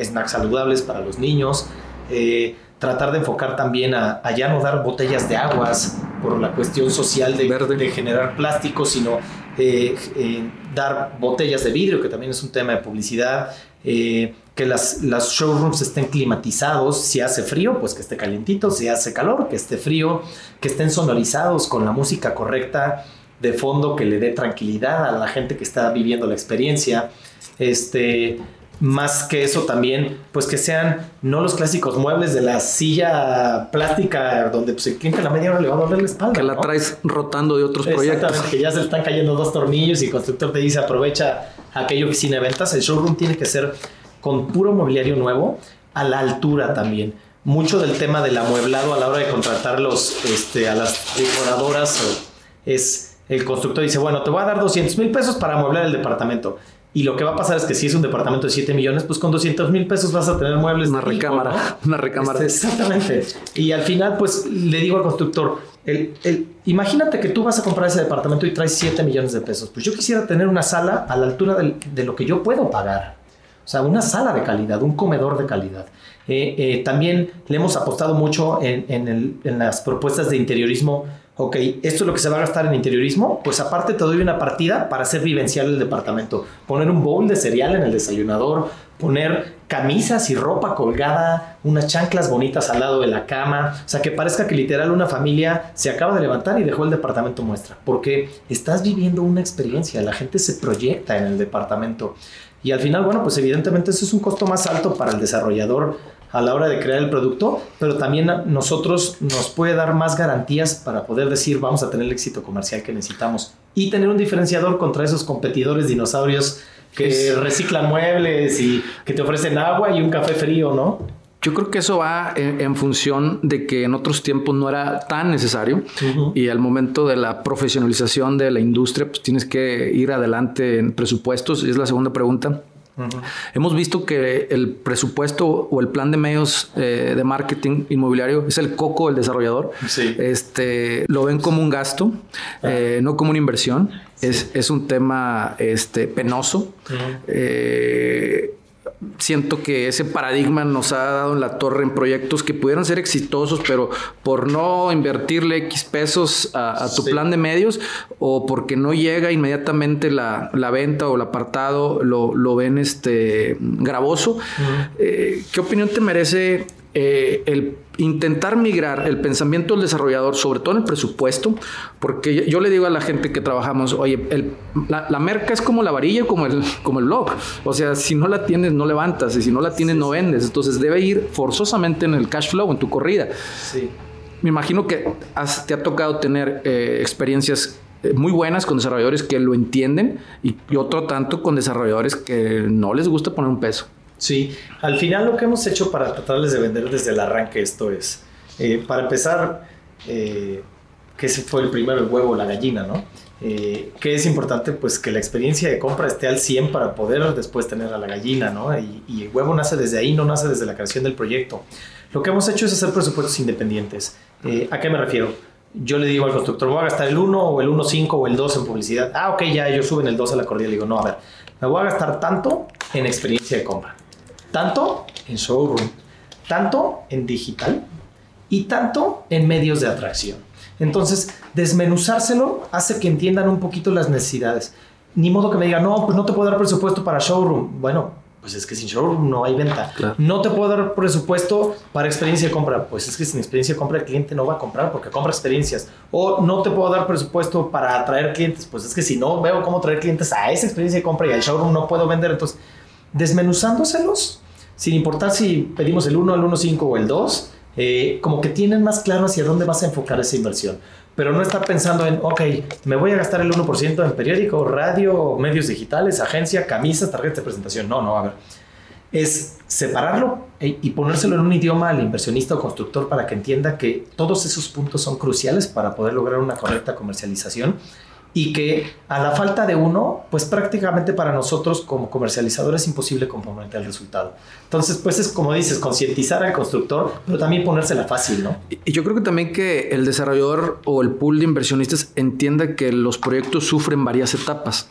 snacks saludables para los niños. Eh, tratar de enfocar también a, ya no dar botellas de aguas por la cuestión social de, de generar plástico, sino eh, eh, dar botellas de vidrio, que también es un tema de publicidad. Eh, que las, las showrooms estén climatizados, si hace frío, pues que esté calientito, si hace calor, que esté frío, que estén sonorizados con la música correcta de fondo que le dé tranquilidad a la gente que está viviendo la experiencia. Este, más que eso también, pues que sean no los clásicos muebles de la silla plástica donde pues, el cliente a la media hora le va a doler la espalda. Que la traes rotando de otros proyectos. que ya se le están cayendo dos tornillos y el constructor te dice aprovecha aquello que sin ventas. El showroom tiene que ser con puro mobiliario nuevo, a la altura también. Mucho del tema del amueblado a la hora de contratar los, este, a las decoradoras es el constructor dice, bueno, te voy a dar 200 mil pesos para amueblar el departamento. Y lo que va a pasar es que si es un departamento de 7 millones, pues con 200 mil pesos vas a tener muebles. Una recámara. Una recámara. Este, exactamente. Y al final, pues le digo al constructor, el, el, imagínate que tú vas a comprar ese departamento y traes 7 millones de pesos. Pues yo quisiera tener una sala a la altura de lo que yo puedo pagar. O sea, una sala de calidad, un comedor de calidad. Eh, eh, también le hemos apostado mucho en, en, las propuestas de interiorismo. Ok, esto es lo que se va a gastar en interiorismo. Pues aparte te doy una partida para hacer vivencial el departamento. Poner un bowl de cereal en el desayunador, poner camisas y ropa colgada, unas chanclas bonitas al lado de la cama. O sea, que parezca que literal una familia se acaba de levantar y dejó el departamento muestra. Porque estás viviendo una experiencia. La gente se proyecta en el departamento. Y al final, bueno, pues evidentemente eso es un costo más alto para el desarrollador a la hora de crear el producto, pero también a nosotros nos puede dar más garantías para poder decir vamos a tener el éxito comercial que necesitamos y tener un diferenciador contra esos competidores dinosaurios que reciclan muebles y que te ofrecen agua y un café frío, ¿no? Yo creo que eso va en, función de que en otros tiempos no era tan necesario y al momento de la profesionalización de la industria, pues tienes que ir adelante en presupuestos. Es la segunda pregunta. Hemos visto que el presupuesto o el plan de medios eh, de marketing inmobiliario es el coco del desarrollador. Este, lo ven como un gasto, ah. eh, no como una inversión. Es, es, un tema este, penoso siento que ese paradigma nos ha dado en la torre en proyectos que pudieran ser exitosos, pero por no invertirle X pesos a, tu plan de medios o porque no llega inmediatamente la, venta o el apartado, lo, ven este gravoso. Eh, ¿Qué opinión te merece eh, el intentar migrar el pensamiento del desarrollador, sobre todo en el presupuesto, porque yo, le digo a la gente que trabajamos, oye, la, merca es como la varilla, como el, como el blog. O sea, si no la tienes, no levantas, y si no la tienes, no vendes. Entonces debe ir forzosamente en el cash flow, en tu corrida. Sí. Me imagino que te ha tocado tener eh, experiencias eh, muy buenas con desarrolladores que lo entienden y otro tanto con desarrolladores que no les gusta poner un peso. Sí, al final lo que hemos hecho para tratarles de vender desde el arranque esto es, eh, para empezar, eh, que ese fue el primero, el huevo, la gallina, ¿no? Eh, que es importante pues que la experiencia de compra esté al 100 para poder después tener a la gallina, ¿no? Y, el huevo nace desde ahí, no nace desde la creación del proyecto. Lo que hemos hecho es hacer presupuestos independientes. ¿A qué me refiero? Yo le digo al constructor, voy a gastar el 1 o el 1.5 o el 2 en publicidad. Ah, ok, ya ellos suben el 2 a la corrida. Le digo, no, a ver, me voy a gastar tanto en experiencia de compra tanto en showroom, tanto en digital y tanto en medios de atracción. Entonces, desmenuzárselo hace que entiendan un poquito las necesidades. Ni modo que me digan, no, pues no te puedo dar presupuesto para showroom. Bueno, pues es que sin showroom no hay venta. No te puedo dar presupuesto para experiencia de compra. Pues es que sin experiencia de compra el cliente no va a comprar porque compra experiencias. O no te puedo dar presupuesto para atraer clientes. Pues es que si no veo cómo traer clientes a esa experiencia de compra y al showroom no puedo vender. Entonces, desmenuzándoselos, sin importar si pedimos el 1, el 1.5 o el 2, eh, como que tienen más claro hacia dónde vas a enfocar esa inversión. Pero no está pensando en, ok, me voy a gastar el 1% en periódico, radio, medios digitales, agencia, camisas, tarjetas de presentación. No, no, a ver. Es separarlo e, y ponérselo en un idioma al inversionista o constructor para que entienda que todos esos puntos son cruciales para poder lograr una correcta comercialización y que a la falta de uno, pues prácticamente para nosotros como comercializadores es imposible comprometer el resultado. Entonces, pues es como dices, concientizar al constructor, pero también ponérsela fácil, ¿no? Y yo creo que también que el desarrollador o el pool de inversionistas entienda que los proyectos sufren varias etapas.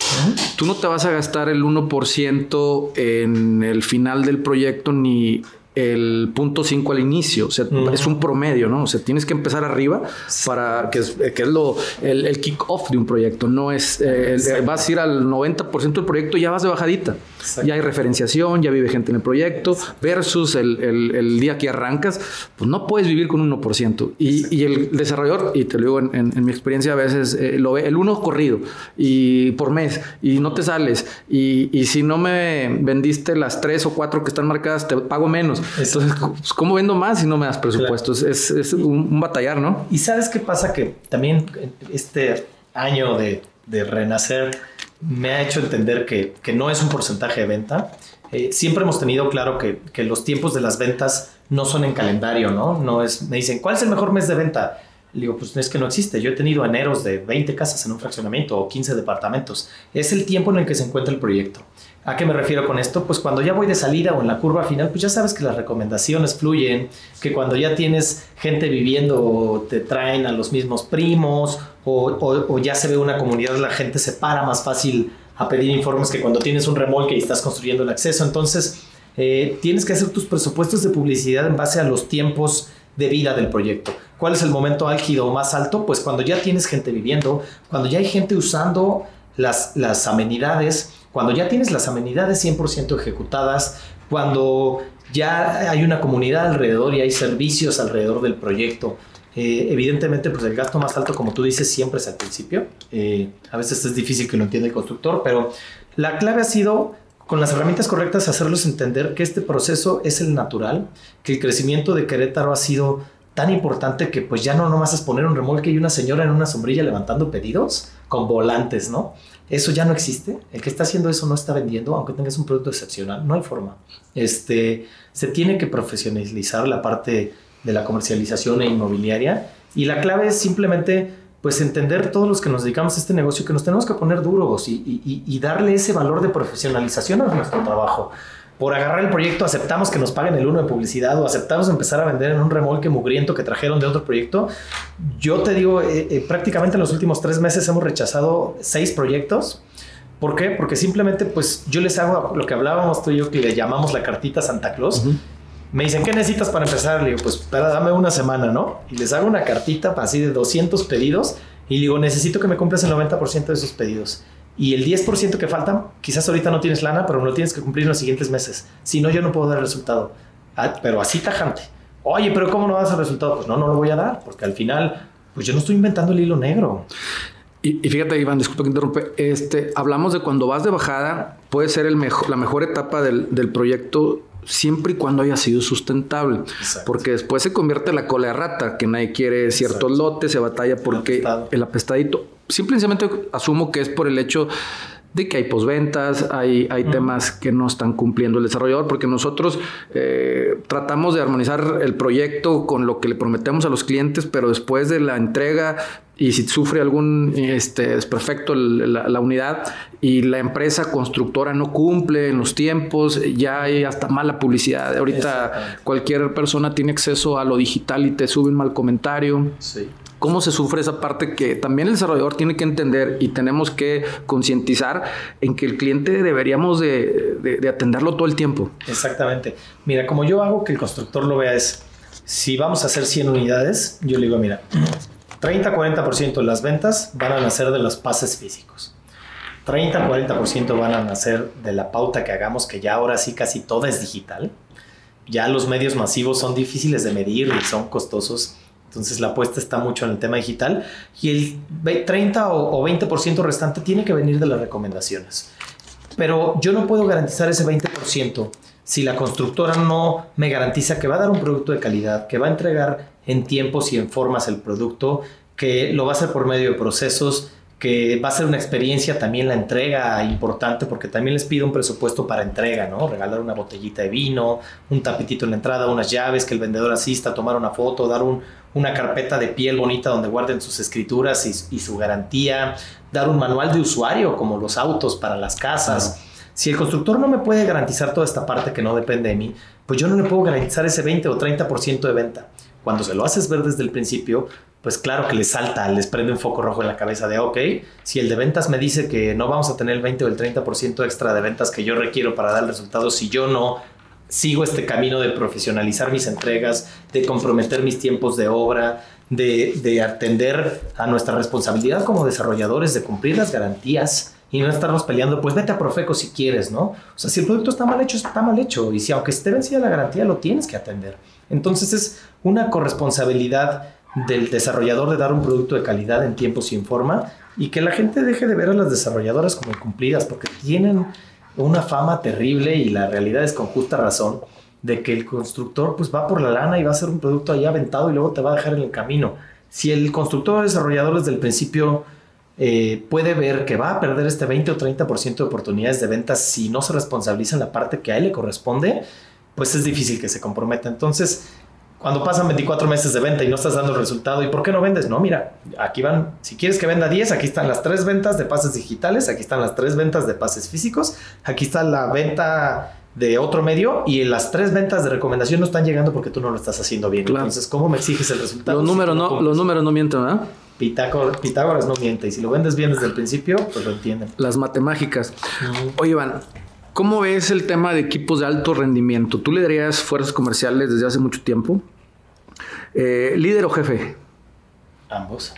Tú no te vas a gastar el 1% en el final del proyecto ni el punto 5 al inicio, o sea, es un promedio, ¿no? O sea, tienes que empezar arriba para que es, que es lo, el, el kick-off de un proyecto, no es, eh, vas a ir al 90% del proyecto, ya vas de bajadita, ya hay referenciación, ya vive gente en el proyecto, versus el, el, día que arrancas, pues no puedes vivir con un 1%. Y, y el desarrollador, y te lo digo en, en, mi experiencia a veces, eh, lo ve el uno corrido y por mes, y no te sales, y, y si no me vendiste las tres o cuatro que están marcadas, te pago menos. Entonces, pues, ¿cómo vendo más si no me das presupuestos? Es, un, batallar, ¿no? Y sabes qué pasa que también este año de, renacer me ha hecho entender que, no es un porcentaje de venta. Eh, siempre hemos tenido claro que, que, los tiempos de las ventas no son en calendario, ¿no? No es, me dicen, ¿cuál es el mejor mes de venta? Le digo, pues es que no existe. Yo he tenido eneros de 20 casas en un fraccionamiento o 15 departamentos. Es el tiempo en el que se encuentra el proyecto. ¿A qué me refiero con esto? Pues cuando ya voy de salida o en la curva final, pues ya sabes que las recomendaciones fluyen, que cuando ya tienes gente viviendo te traen a los mismos primos o, ya se ve una comunidad, la gente se para más fácil a pedir informes que cuando tienes un remolque y estás construyendo el acceso. Entonces, eh, tienes que hacer tus presupuestos de publicidad en base a los tiempos de vida del proyecto. ¿Cuál es el momento álgido más alto? Pues cuando ya tienes gente viviendo, cuando ya hay gente usando las, las amenidades, cuando ya tienes las amenidades 100% ejecutadas, cuando ya hay una comunidad alrededor y hay servicios alrededor del proyecto, eh, evidentemente, pues el gasto más alto, como tú dices, siempre es al principio. Eh, a veces es difícil que lo entienda el constructor, pero la clave ha sido, con las herramientas correctas, hacerlos entender que este proceso es el natural, que el crecimiento de Querétaro ha sido tan importante que pues ya no nomás es poner un remolque y una señora en una sombrilla levantando pedidos con volantes, ¿no? Eso ya no existe. El que está haciendo eso no está vendiendo, aunque tengas un producto excepcional. No hay forma. Este, se tiene que profesionalizar la parte de la comercialización e inmobiliaria y la clave es simplemente pues entender todos los que nos dedicamos a este negocio que nos tenemos que poner duros y, y darle ese valor de profesionalización a nuestro trabajo por agarrar el proyecto aceptamos que nos paguen el uno de publicidad o aceptamos empezar a vender en un remolque mugriento que trajeron de otro proyecto. Yo te digo, eh, eh, prácticamente en los últimos tres meses hemos rechazado seis proyectos. ¿Por qué? Porque simplemente pues yo les hago lo que hablábamos tú y yo que le llamamos la cartita Santa Claus. Me dicen, ¿qué necesitas para empezar? Le digo, pues para, dame una semana, ¿no? Y les hago una cartita así de 200 pedidos y digo, necesito que me cumplas el 90% de esos pedidos. Y el 10% que falta, quizás ahorita no tienes lana, pero lo tienes que cumplir en los siguientes meses. Si no, yo no puedo dar el resultado. Ah, pero así tajante. Oye, pero ¿cómo no das el resultado? Pues no, no lo voy a dar, porque al final, pues yo no estoy inventando el hilo negro. Y, fíjate, Iván, disculpa que interrumpe. Este, hablamos de cuando vas de bajada, puede ser el mejor, la mejor etapa del, del proyecto siempre y cuando haya sido sustentable. Porque después se convierte en la cola de rata, que nadie quiere ciertos lotes, se batalla porque el apestadito simplemente asumo que es por el hecho de que hay posventas, hay, hay temas que no están cumpliendo el desarrollador, porque nosotros eh, tratamos de armonizar el proyecto con lo que le prometemos a los clientes, pero después de la entrega y si sufre algún este, desperfecto la, la, unidad y la empresa constructora no cumple en los tiempos, ya hay hasta mala publicidad. Ahorita cualquier persona tiene acceso a lo digital y te sube un mal comentario. Sí cómo se sufre esa parte que también el desarrollador tiene que entender y tenemos que concientizar en que el cliente deberíamos de, atenderlo todo el tiempo. Exactamente. Mira, como yo hago que el constructor lo vea es, si vamos a hacer 100 unidades, yo le digo, mira, 30-40% de las ventas van a nacer de los pases físicos. 30-40% van a nacer de la pauta que hagamos, que ya ahora sí casi toda es digital. Ya los medios masivos son difíciles de medir y son costosos. Entonces la apuesta está mucho en el tema digital y el 30 o 20% restante tiene que venir de las recomendaciones. Pero yo no puedo garantizar ese 20% si la constructora no me garantiza que va a dar un producto de calidad, que va a entregar en tiempos y en formas el producto, que lo va a hacer por medio de procesos, que va a ser una experiencia también la entrega importante porque también les pido un presupuesto para entrega, ¿no? Regalar una botellita de vino, un tapetito en la entrada, unas llaves, que el vendedor asista, tomar una foto, dar un, una carpeta de piel bonita donde guarden sus escrituras y, su garantía, dar un manual de usuario como los autos para las casas. Si el constructor no me puede garantizar toda esta parte que no depende de mí, pues yo no le puedo garantizar ese 20 o 30% de venta. Cuando se lo haces ver desde el principio, pues claro que les salta, les prende un foco rojo en la cabeza de, ok, si el de ventas me dice que no vamos a tener el 20 o el 30% extra de ventas que yo requiero para dar el resultado, si yo no sigo este camino de profesionalizar mis entregas, de comprometer mis tiempos de obra, de, atender a nuestra responsabilidad como desarrolladores, de cumplir las garantías y no estarnos peleando, pues vete a Profeco si quieres, ¿no? O sea, si el producto está mal hecho, está mal hecho. Y si aunque esté vencida la garantía, lo tienes que atender. Entonces es una corresponsabilidad del desarrollador de dar un producto de calidad en tiempo sin forma y que la gente deje de ver a las desarrolladoras como cumplidas porque tienen una fama terrible y la realidad es con justa razón de que el constructor pues va por la lana y va a hacer un producto ahí aventado y luego te va a dejar en el camino. Si el constructor o desarrollador desde el principio eh, puede ver que va a perder este 20 o 30% de oportunidades de ventas si no se responsabiliza en la parte que a él le corresponde, pues es difícil que se comprometa. Entonces, cuando pasan 24 meses de venta y no estás dando el resultado, ¿y por qué no vendes? No, mira, aquí van, si quieres que venda 10, aquí están las tres ventas de pases digitales, aquí están las tres ventas de pases físicos, aquí está la venta de otro medio y las tres ventas de recomendación no están llegando porque tú no lo estás haciendo bien. Entonces, ¿cómo me exiges el resultado? Los números, no, los números no mienten, ¿verdad? Pitágoras, no miente y si lo vendes bien desde el principio, pues lo entienden. Las matemáticas. Oye, Iván, ¿Cómo ves el tema de equipos de alto rendimiento? ¿Tú le darías fuerzas comerciales desde hace mucho tiempo? Eh, ¿Líder o jefe? Ambos.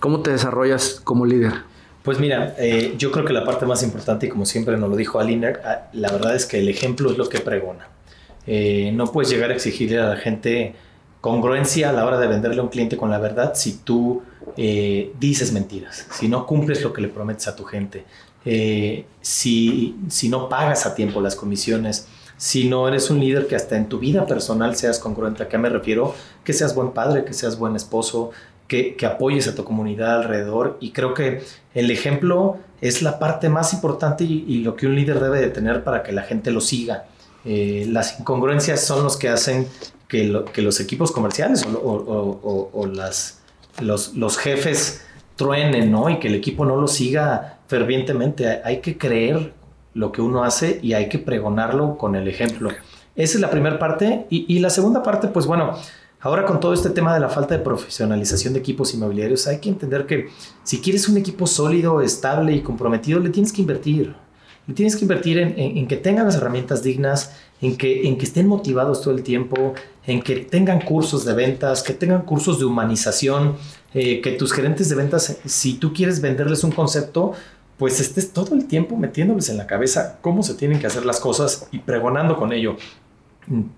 ¿Cómo te desarrollas como líder? Pues mira, eh, yo creo que la parte más importante, y como siempre nos lo dijo Aliner, ah, la verdad es que el ejemplo es lo que pregona. Eh, no puedes llegar a exigirle a la gente congruencia a la hora de venderle a un cliente con la verdad si tú dices mentiras, si no cumples lo que le prometes a tu gente, si, si no pagas a tiempo las comisiones, sino eres un líder que hasta en tu vida personal seas congruente. ¿A qué me refiero? Que seas buen padre, que seas buen esposo, que, apoyes a tu comunidad alrededor. Y creo que el ejemplo es la parte más importante y, lo que un líder debe de tener para que la gente lo siga. Eh, las incongruencias son los que hacen que, que los equipos comerciales o, las, los, los, jefes truenen, ¿no? Y que el equipo no lo siga fervientemente. Hay que creer lo que uno hace y hay que pregonarlo con el ejemplo. Esa es la primera parte. Y, la segunda parte, pues bueno, Ahora con todo este tema de la falta de profesionalización de equipos inmobiliarios, hay que entender que si quieres un equipo sólido, estable y comprometido, le tienes que invertir. Le tienes que invertir en, que tengan las herramientas dignas, en que, en que estén motivados todo el tiempo, en que tengan cursos de ventas, que tengan cursos de humanización, eh, que tus gerentes de ventas, si tú quieres venderles un concepto, pues estés todo el tiempo metiéndoles en la cabeza cómo se tienen que hacer las cosas y pregonando con ello.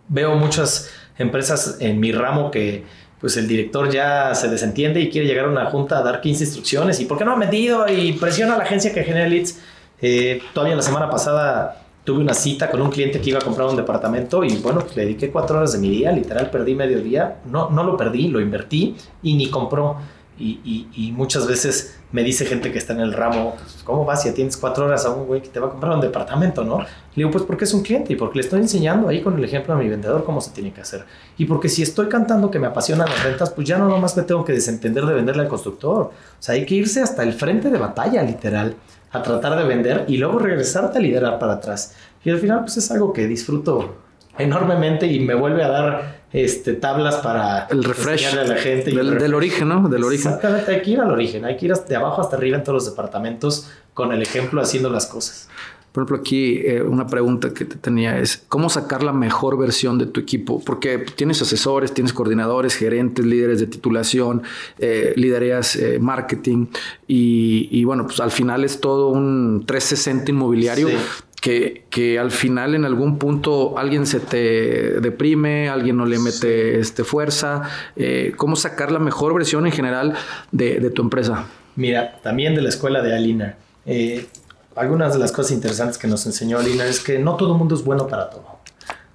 Veo muchas empresas en mi ramo que pues el director ya se desentiende y quiere llegar a una junta a dar 15 instrucciones y ¿por qué no ha metido? Y presiona a la agencia que genera leads. Eh, todavía la semana pasada tuve una cita con un cliente que iba a comprar un departamento y bueno, pues le dediqué cuatro horas de mi día, literal perdí medio día, no, no lo perdí, lo invertí y ni compró. Y, muchas veces me dice gente que está en el ramo, ¿cómo vas si tienes cuatro horas a un güey que te va a comprar un departamento, no? Le digo, pues porque es un cliente y porque le estoy enseñando ahí con el ejemplo a mi vendedor cómo se tiene que hacer. Y porque si estoy cantando que me apasionan las ventas, pues ya no nomás me tengo que desentender de venderle al constructor. O sea, hay que irse hasta el frente de batalla, literal, a tratar de vender y luego regresarte a liderar para atrás. Y al final, pues es algo que disfruto enormemente y me vuelve a dar este, tablas para el refresh a la gente del, origen, ¿no? Del origen. Exactamente, hay que ir al origen, hay que ir de abajo hasta arriba en todos los departamentos con el ejemplo haciendo las cosas. Por ejemplo, aquí eh, una pregunta que te tenía es, ¿cómo sacar la mejor versión de tu equipo? Porque tienes asesores, tienes coordinadores, gerentes, líderes de titulación, eh, lidereas eh, marketing y, y, bueno, pues al final es todo un 360 inmobiliario. Sí que, que, al final en algún punto alguien se te deprime, alguien no le mete este, fuerza. Eh, ¿Cómo sacar la mejor versión en general de, tu empresa? Mira, también de la escuela de Alina. Eh, algunas de las cosas interesantes que nos enseñó Alina es que no todo el mundo es bueno para todo.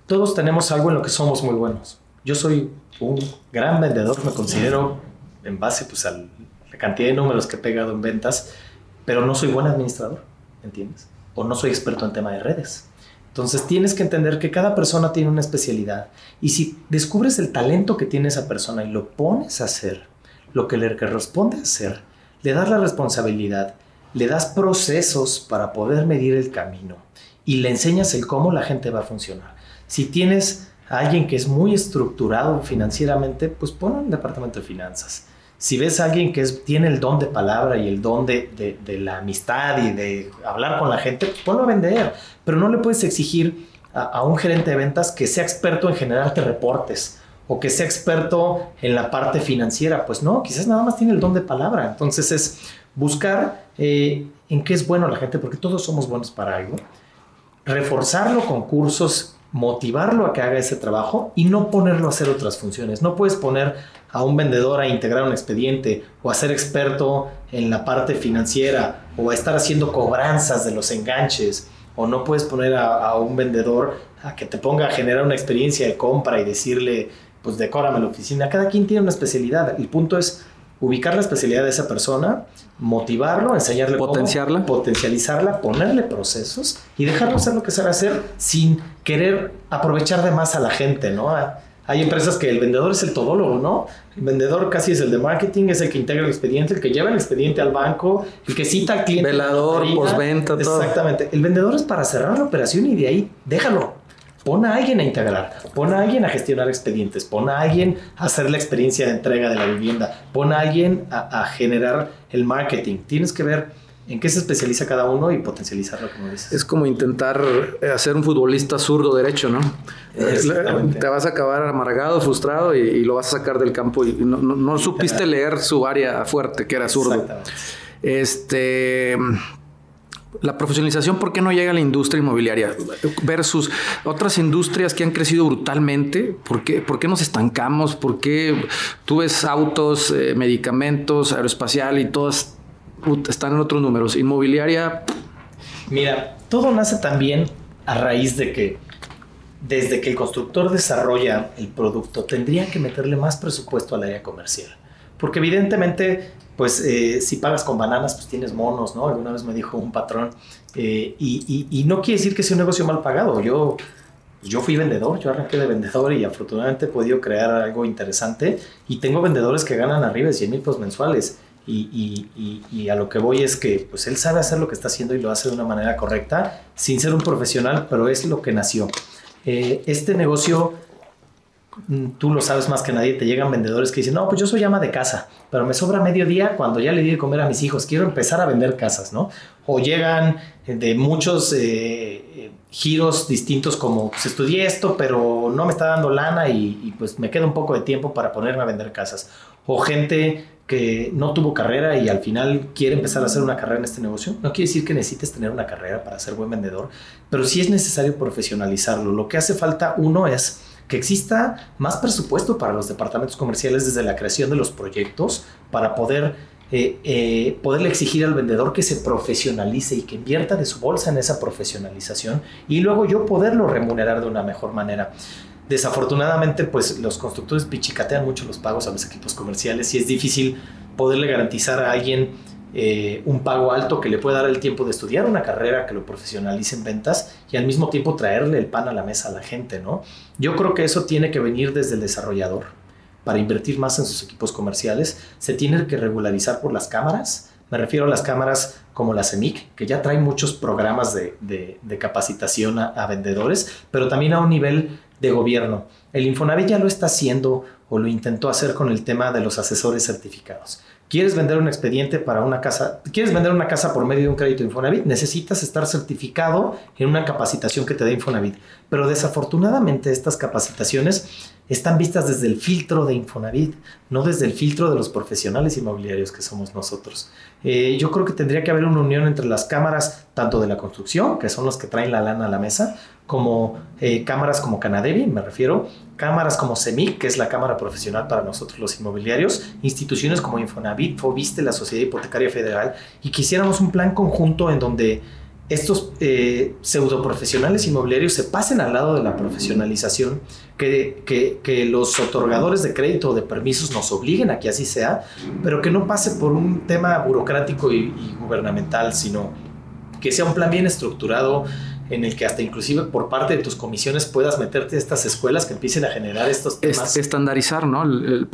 Todos tenemos algo en lo que somos muy buenos. Yo soy un gran vendedor, me considero en base pues, a la cantidad de números que he pegado en ventas, pero no soy buen administrador, ¿entiendes? O no soy experto en tema de redes. Entonces tienes que entender que cada persona tiene una especialidad y si descubres el talento que tiene esa persona y lo pones a hacer, lo que le corresponde hacer, le das la responsabilidad, le das procesos para poder medir el camino y le enseñas el cómo la gente va a funcionar. Si tienes a alguien que es muy estructurado financieramente, pues pon el departamento de finanzas si ves a alguien que tiene el don de palabra y el don de, la amistad y de hablar con la gente, pues ponlo a vender. Pero no le puedes exigir a, un gerente de ventas que sea experto en generarte reportes o que sea experto en la parte financiera. Pues no, quizás nada más tiene el don de palabra. Entonces es buscar eh, en qué es bueno la gente, porque todos somos buenos para algo. Reforzarlo con cursos motivarlo a que haga ese trabajo y no ponerlo a hacer otras funciones. No puedes poner a un vendedor a integrar un expediente o a ser experto en la parte financiera o a estar haciendo cobranzas de los enganches o no puedes poner a, un vendedor a que te ponga a generar una experiencia de compra y decirle pues decórame la oficina. Cada quien tiene una especialidad. El punto es ubicar la especialidad de esa persona, motivarlo, enseñarle potenciarla, potencializarla, ponerle procesos y dejarlo hacer lo que sabe hacer sin querer aprovechar de más a la gente, ¿no? Hay empresas que el vendedor es el todólogo, ¿no? El vendedor casi es el de marketing, es el que integra el expediente, el que lleva el expediente al banco, el que cita al cliente. Velador, postventa, todo. Exactamente. El vendedor es para cerrar la operación y de ahí déjalo. Pon a alguien a integrar, pon a alguien a gestionar expedientes, pon a alguien a hacer la experiencia de entrega de la vivienda, pon a alguien a, generar el marketing. Tienes que ver en qué se especializa cada uno y potencializarlo, como dices. Es como intentar hacer un futbolista zurdo derecho, ¿no? Te vas a acabar amargado, frustrado y, lo vas a sacar del campo y no, supiste leer su área fuerte, que era zurdo. Este la profesionalización, ¿por qué no llega a la industria inmobiliaria versus otras industrias que han crecido brutalmente? ¿Por qué, por qué nos estancamos? ¿Por qué tú ves autos, eh, medicamentos, aeroespacial y todas están en otros números? Inmobiliaria. Mira, todo nace también a raíz de que desde que el constructor desarrolla el producto, tendría que meterle más presupuesto al área comercial. Porque evidentemente, pues eh, si pagas con bananas, pues tienes monos, ¿no? Alguna vez me dijo un patrón. Eh, y, y, no quiere decir que sea un negocio mal pagado. Yo, yo fui vendedor, yo arranqué de vendedor y afortunadamente he podido crear algo interesante. Y tengo vendedores que ganan arriba de 100 mil pesos mensuales. Y, y, a lo que voy es que pues él sabe hacer lo que está haciendo y lo hace de una manera correcta, sin ser un profesional, pero es lo que nació. Eh, este negocio, tú lo sabes más que nadie, te llegan vendedores que dicen, no, pues yo soy ama de casa, pero me sobra medio día cuando ya le di de comer a mis hijos, quiero empezar a vender casas, ¿no? O llegan de muchos eh, giros distintos como, pues estudié esto, pero no me está dando lana y, y pues me queda un poco de tiempo para ponerme a vender casas. O gente que no tuvo carrera y al final quiere empezar a hacer una carrera en este negocio. No quiere decir que necesites tener una carrera para ser buen vendedor, pero sí es necesario profesionalizarlo. Lo que hace falta, uno, es que exista más presupuesto para los departamentos comerciales desde la creación de los proyectos para poder eh, eh, poderle exigir al vendedor que se profesionalice y que invierta de su bolsa en esa profesionalización y luego yo poderlo remunerar de una mejor manera. Desafortunadamente, pues los constructores pichicatean mucho los pagos a los equipos comerciales y es difícil poderle garantizar a alguien eh, un pago alto que le pueda dar el tiempo de estudiar una carrera que lo profesionalice en ventas y al mismo tiempo traerle el pan a la mesa a la gente, ¿no? Yo creo que eso tiene que venir desde el desarrollador. Para invertir más en sus equipos comerciales, se tiene que regularizar por las cámaras. Me refiero a las cámaras como la CEMIC, que ya trae muchos programas de, capacitación a, vendedores, pero también a un nivel de gobierno. El Infonavit ya lo está haciendo o lo intentó hacer con el tema de los asesores certificados. ¿Quieres vender un expediente para una casa? ¿Quieres vender una casa por medio de un crédito Infonavit? Necesitas estar certificado en una capacitación que te dé Infonavit. Pero desafortunadamente estas capacitaciones están vistas desde el filtro de Infonavit, no desde el filtro de los profesionales inmobiliarios que somos nosotros. Eh, yo creo que tendría que haber una unión entre las cámaras, tanto de la construcción, que son los que traen la lana a la mesa, como eh, cámaras como Canadevi, me refiero, cámaras como CEMIC, que es la cámara profesional para nosotros los inmobiliarios, instituciones como Infonavit, Fobiste, la Sociedad Hipotecaria Federal, y quisiéramos un plan conjunto en donde estos eh, pseudoprofesionales inmobiliarios se pasen al lado de la profesionalización, que, que, los otorgadores de crédito o de permisos nos obliguen a que así sea, pero que no pase por un tema burocrático y, y gubernamental, sino que sea un plan bien estructurado, en el que hasta inclusive por parte de tus comisiones puedas meterte a estas escuelas que empiecen a generar estos temas. Es estandarizar, ¿no?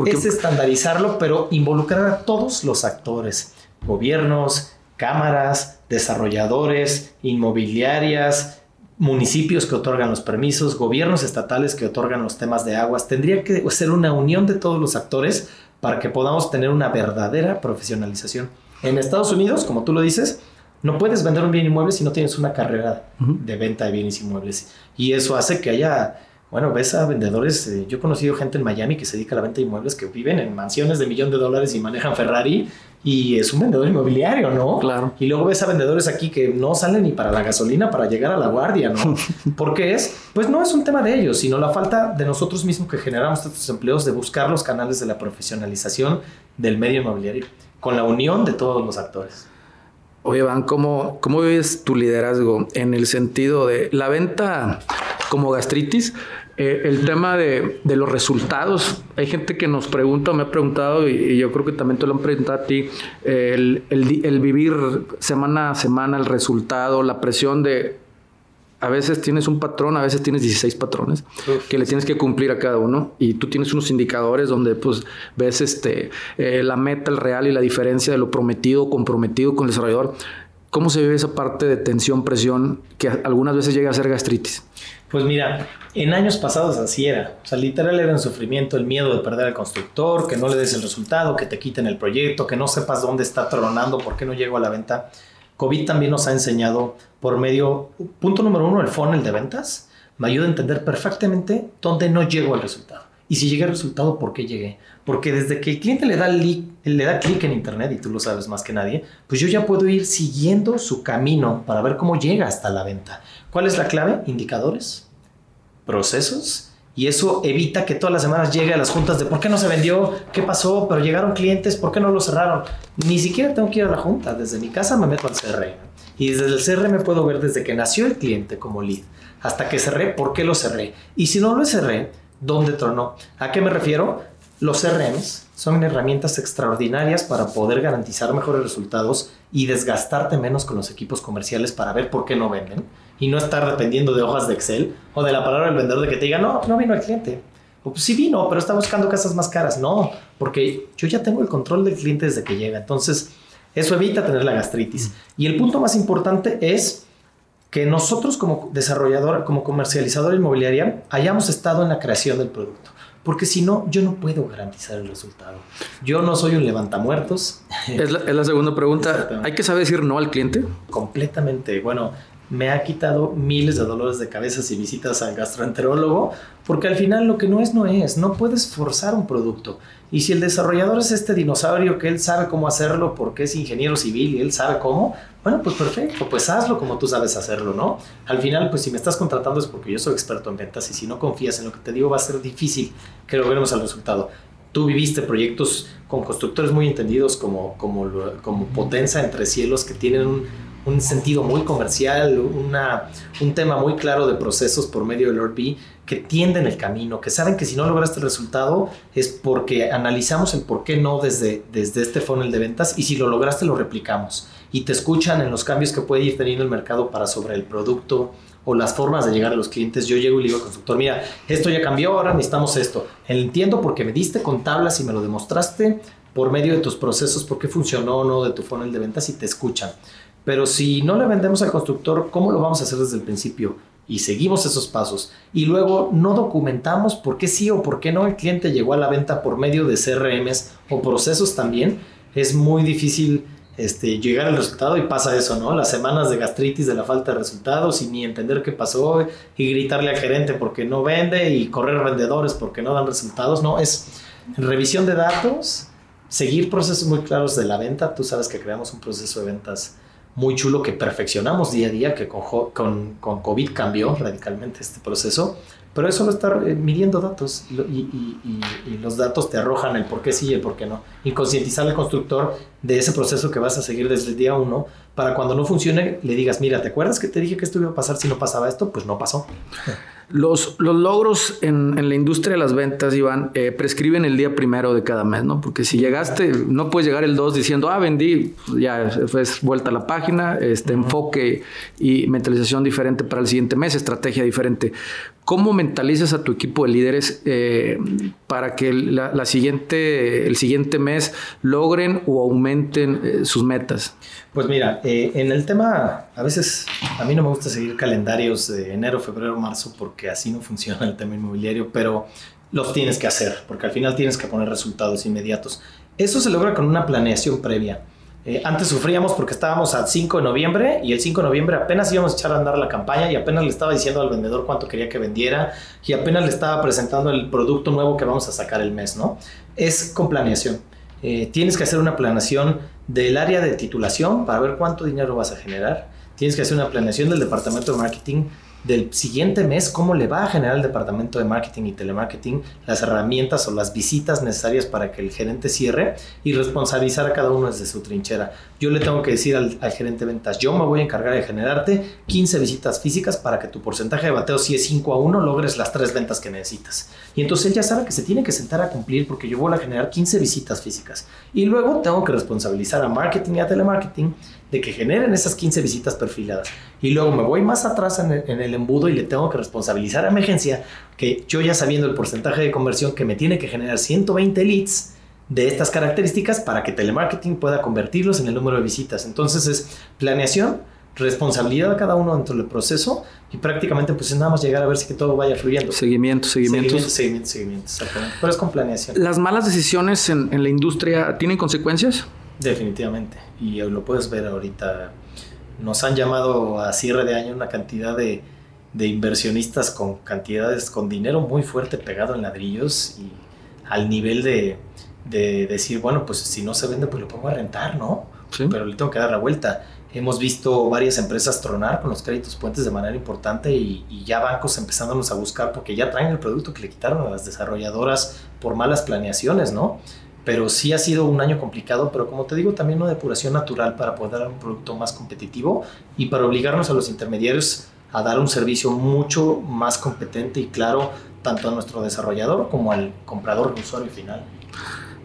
Es estandarizarlo, pero involucrar a todos los actores, gobiernos, cámaras, desarrolladores, inmobiliarias, municipios que otorgan los permisos, gobiernos estatales que otorgan los temas de aguas. Tendría que ser una unión de todos los actores para que podamos tener una verdadera profesionalización. En Estados Unidos, como tú lo dices, no puedes vender un bien inmueble si no tienes una carrera de venta de bienes inmuebles. Y eso hace que haya, bueno, ves a vendedores, eh, yo he conocido gente en Miami que se dedica a la venta de inmuebles que viven en mansiones de millón de dólares y manejan Ferrari y es un vendedor inmobiliario, ¿no? Claro. Y luego ves a vendedores aquí que no salen ni para la gasolina para llegar a la guardia, ¿no? ¿Por qué es? Pues no es un tema de ellos, sino la falta de nosotros mismos que generamos estos empleos de buscar los canales de la profesionalización del medio inmobiliario, con la unión de todos los actores. Oye, Van, ¿cómo, ¿cómo vives tu liderazgo en el sentido de la venta como gastritis? Eh, el tema de, de, los resultados. Hay gente que nos pregunta, me ha preguntado, y, yo creo que también te lo han preguntado a ti, el, el, el vivir semana a semana el resultado, la presión de a veces tienes un patrón, a veces tienes 16 patrones que le tienes que cumplir a cada uno y tú tienes unos indicadores donde pues ves este, eh, la meta, el real y la diferencia de lo prometido, comprometido con el desarrollador. ¿Cómo se vive esa parte de tensión, presión que algunas veces llega a ser gastritis? Pues mira, en años pasados así era. O sea, literal era un sufrimiento, el miedo de perder al constructor, que no le des el resultado, que te quiten el proyecto, que no sepas dónde está tronando, por qué no llego a la venta. COVID también nos ha enseñado por medio, punto número uno, el funnel de ventas, me ayuda a entender perfectamente dónde no llego al resultado. Y si llegué al resultado, ¿por qué llegué? Porque desde que el cliente le da, le da clic en Internet, y tú lo sabes más que nadie, pues yo ya puedo ir siguiendo su camino para ver cómo llega hasta la venta. ¿Cuál es la clave? Indicadores, procesos y eso evita que todas las semanas llegue a las juntas de por qué no se vendió, qué pasó, pero llegaron clientes, por qué no lo cerraron. Ni siquiera tengo que ir a la junta. Desde mi casa me meto al CRM. Y desde el CRM puedo ver desde que nació el cliente como lead hasta que cerré, ¿por qué lo cerré? Y si no lo cerré, ¿dónde tronó? ¿A qué me refiero? Los CRMs son herramientas extraordinarias para poder garantizar mejores resultados y desgastarte menos con los equipos comerciales para ver por qué no venden y no estar dependiendo de hojas de Excel o de la palabra del vendedor de que te diga, no, no vino el cliente. O pues sí vino, pero está buscando casas más caras. No, porque yo ya tengo el control del cliente desde que llega. Entonces, eso evita tener la gastritis. Y el punto más importante es que nosotros como desarrollador, como comercializador inmobiliaria, hayamos estado en la creación del producto. Porque si no, yo no puedo garantizar el resultado. Yo no soy un levantamuertos. Es la, es la segunda pregunta. ¿Hay que saber decir no al cliente? Completamente. Bueno, me ha quitado miles de dolores de cabeza y visitas al gastroenterólogo, porque al final lo que no es, no es. No puedes forzar un producto. Y si el desarrollador es este dinosaurio que él sabe cómo hacerlo porque es ingeniero civil y él sabe cómo, bueno, pues perfecto, pues hazlo como tú sabes hacerlo, ¿no? Al final, pues si me estás contratando es porque yo soy experto en ventas y si no confías en lo que te digo va a ser difícil que logremos el resultado. Tú viviste proyectos con constructores muy entendidos como, como, como Potenza entre cielos que tienen un, un sentido muy comercial, un tema muy claro de procesos por medio del RP que tienden el camino, que saben que si no lograste el resultado es porque analizamos el por qué no desde, desde este funnel de ventas y si lo lograste lo replicamos y te escuchan en los cambios que puede ir teniendo el mercado para sobre el producto o las formas de llegar a los clientes. Yo llego y le digo al constructor, mira, esto ya cambió, ahora necesitamos esto. Entiendo porque me diste con tablas y me lo demostraste por medio de tus procesos, por qué funcionó o no de tu funnel de ventas y te escuchan. Pero si no le vendemos al constructor, ¿cómo lo vamos a hacer desde el principio? Y seguimos esos pasos. Y luego no documentamos por qué sí o por qué no el cliente llegó a la venta por medio de CRMs o procesos también. Es muy difícil este, llegar al resultado y pasa eso, ¿no? Las semanas de gastritis de la falta de resultados y ni entender qué pasó y gritarle al gerente porque no vende y correr vendedores porque no dan resultados, ¿no? Es revisión de datos, seguir procesos muy claros de la venta. Tú sabes que creamos un proceso de ventas muy chulo que perfeccionamos día a día, que con, con, con COVID cambió radicalmente este proceso, pero eso lo está eh, midiendo datos y, y, y, y, los datos te arrojan el por qué sí y el por qué no. Y concientizar al constructor de ese proceso que vas a seguir desde el día uno para cuando no funcione le digas, mira, ¿te acuerdas que te dije que esto iba a pasar si no pasaba esto? Pues no pasó. Los, los logros en, en, la industria de las ventas, Iván, eh, prescriben el día primero de cada mes, ¿no? Porque si llegaste, no puedes llegar el 2 diciendo, ah, vendí, pues ya fue vuelta a la página, este uh -huh. enfoque y mentalización diferente para el siguiente mes, estrategia diferente. ¿Cómo mentalizas a tu equipo de líderes eh, para que la, la, siguiente, el siguiente mes logren o aumenten eh, sus metas? Pues mira, eh, en el tema, a veces a mí no me gusta seguir calendarios de enero, febrero, marzo, porque así no funciona el tema inmobiliario, pero los tienes que hacer, porque al final tienes que poner resultados inmediatos. Eso se logra con una planeación previa. Eh, antes sufríamos porque estábamos al 5 de noviembre y el 5 de noviembre apenas íbamos a echar a andar la campaña y apenas le estaba diciendo al vendedor cuánto quería que vendiera y apenas le estaba presentando el producto nuevo que vamos a sacar el mes, ¿no? Es con planeación. Eh, tienes que hacer una planeación del área de titulación para ver cuánto dinero vas a generar. Tienes que hacer una planeación del departamento de marketing del siguiente mes, cómo le va a generar el departamento de marketing y telemarketing las herramientas o las visitas necesarias para que el gerente cierre y responsabilizar a cada uno desde su trinchera. Yo le tengo que decir al, gerente de ventas, yo me voy a encargar de generarte 15 visitas físicas para que tu porcentaje de bateo, si es 5 a 1, logres las tres ventas que necesitas. Y entonces él ya sabe que se tiene que sentar a cumplir porque yo voy a generar 15 visitas físicas. Y luego tengo que responsabilizar a marketing y a telemarketing de que generen esas 15 visitas perfiladas. Y luego me voy más atrás en el, en el, embudo y le tengo que responsabilizar a emergencia que yo ya sabiendo el porcentaje de conversión que me tiene que generar 120 leads de estas características para que telemarketing pueda convertirlos en el número de visitas. Entonces es planeación, responsabilidad de cada uno dentro del proceso y prácticamente pues es nada más llegar a ver si que todo vaya fluyendo. Seguimiento, seguimiento. Seguimiento, seguimiento, seguimiento, exactamente. Pero es con planeación. ¿Las malas decisiones en, en la industria tienen consecuencias? Definitivamente. Y lo puedes ver ahorita. Nos han llamado a cierre de año una cantidad de, de, inversionistas con cantidades, con dinero muy fuerte pegado en ladrillos y al nivel de, de decir, bueno, pues si no se vende, pues lo pongo a rentar, ¿no? Sí. Pero le tengo que dar la vuelta. Hemos visto varias empresas tronar con los créditos puentes de manera importante y, y, ya bancos empezándonos a buscar porque ya traen el producto que le quitaron a las desarrolladoras por malas planeaciones, ¿no? Pero sí ha sido un año complicado, pero como te digo, también una depuración natural para poder dar un producto más competitivo y para obligarnos a los intermediarios a dar un servicio mucho más competente y claro tanto a nuestro desarrollador como al comprador usuario final.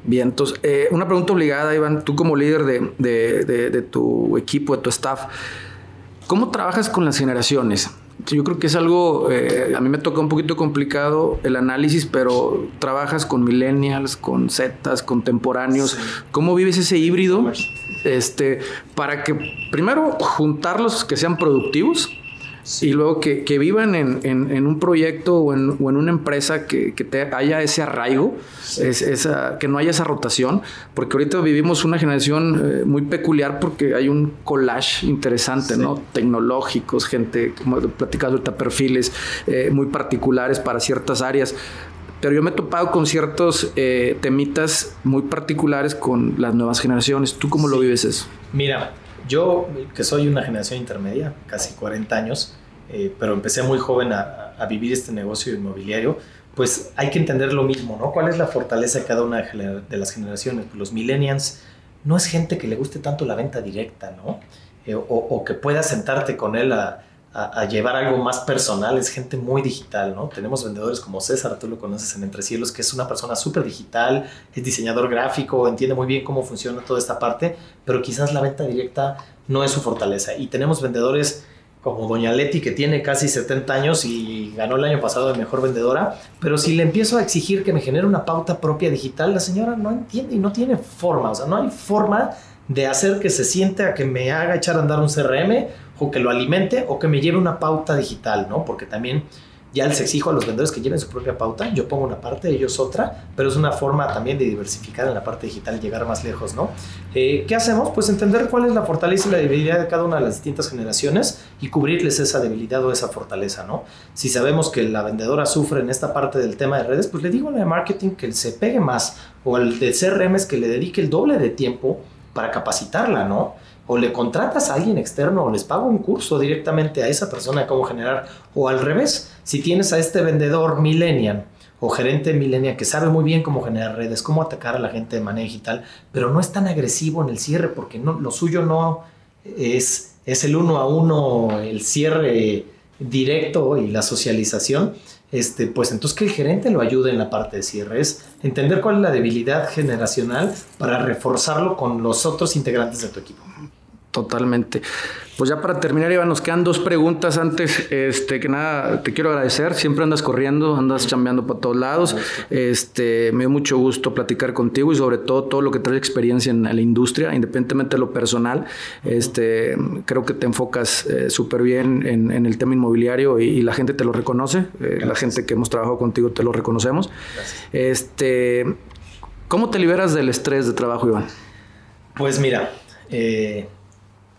Bien, entonces, eh, una pregunta obligada, Iván, tú como líder de, tu equipo, de tu staff, ¿cómo trabajas con las generaciones? Yo creo que es algo, eh, a mí me toca un poquito complicado el análisis, pero trabajas con millennials, con zetas, contemporáneos. ¿Cómo vives ese híbrido? Este, para que primero juntarlos que sean productivos, y luego que, vivan en, un proyecto o en, una empresa que, te haya ese arraigo, esa, que no haya esa rotación, porque ahorita vivimos una generación eh, muy peculiar porque hay un collage interesante, ¿no? Tecnológicos, gente, como he platicado ahorita, perfiles eh, muy particulares para ciertas áreas. Pero yo me he topado con ciertos eh, temitas muy particulares con las nuevas generaciones. ¿Tú cómo lo vives eso? Mira, yo, que soy una generación intermedia, casi 40 años, eh, pero empecé muy joven a, vivir este negocio inmobiliario, pues hay que entender lo mismo, ¿no? ¿Cuál es la fortaleza de cada una de las generaciones? Pues los millennials no es gente que le guste tanto la venta directa, ¿no? Eh, o, que pueda sentarte con él a, a, llevar algo más personal, es gente muy digital, ¿no? Tenemos vendedores como César, tú lo conoces en Entre Cielos, que es una persona súper digital, es diseñador gráfico, entiende muy bien cómo funciona toda esta parte, pero quizás la venta directa no es su fortaleza. Y tenemos vendedores como Doña Leti, que tiene casi 70 años y ganó el año pasado de mejor vendedora, pero si le empiezo a exigir que me genere una pauta propia digital, la señora no entiende y no tiene forma, o sea, no hay forma de hacer que se siente a que me haga echar a andar un CRM o que lo alimente o que me lleve una pauta digital, ¿no? Porque también ya les exijo a los vendedores que lleven su propia pauta, yo pongo una parte, ellos otra, pero es una forma también de diversificar en la parte digital llegar más lejos, ¿no? Eh, ¿Qué hacemos? Pues entender cuál es la fortaleza y la debilidad de cada una de las distintas generaciones y cubrirles esa debilidad o esa fortaleza, ¿no? Si sabemos que la vendedora sufre en esta parte del tema de redes, pues le digo a la marketing que se pegue más o el de CRM es que le dedique el doble de tiempo para capacitarla, ¿no? O le contratas a alguien externo o les pago un curso directamente a esa persona de cómo generar. O al revés, si tienes a este vendedor millennial o gerente millennial que sabe muy bien cómo generar redes, cómo atacar a la gente de manera digital, pero no es tan agresivo en el cierre porque no, lo suyo no es, es el uno a uno, el cierre directo y la socialización, este, pues entonces que el gerente lo ayude en la parte de cierre, es entender cuál es la debilidad generacional para reforzarlo con los otros integrantes de tu equipo. Totalmente. Pues ya para terminar, Iván, nos quedan dos preguntas antes. Este, que nada, te quiero agradecer. Siempre andas corriendo, andas chambeando para todos lados. Este, me dio mucho gusto platicar contigo y sobre todo todo lo que trae experiencia en la industria, independientemente de lo personal. Este, creo que te enfocas eh, súper bien en, el tema inmobiliario y, la gente te lo reconoce. Eh, la gente que hemos trabajado contigo te lo reconocemos. Este, ¿cómo te liberas del estrés de trabajo, Iván? Pues mira, eh,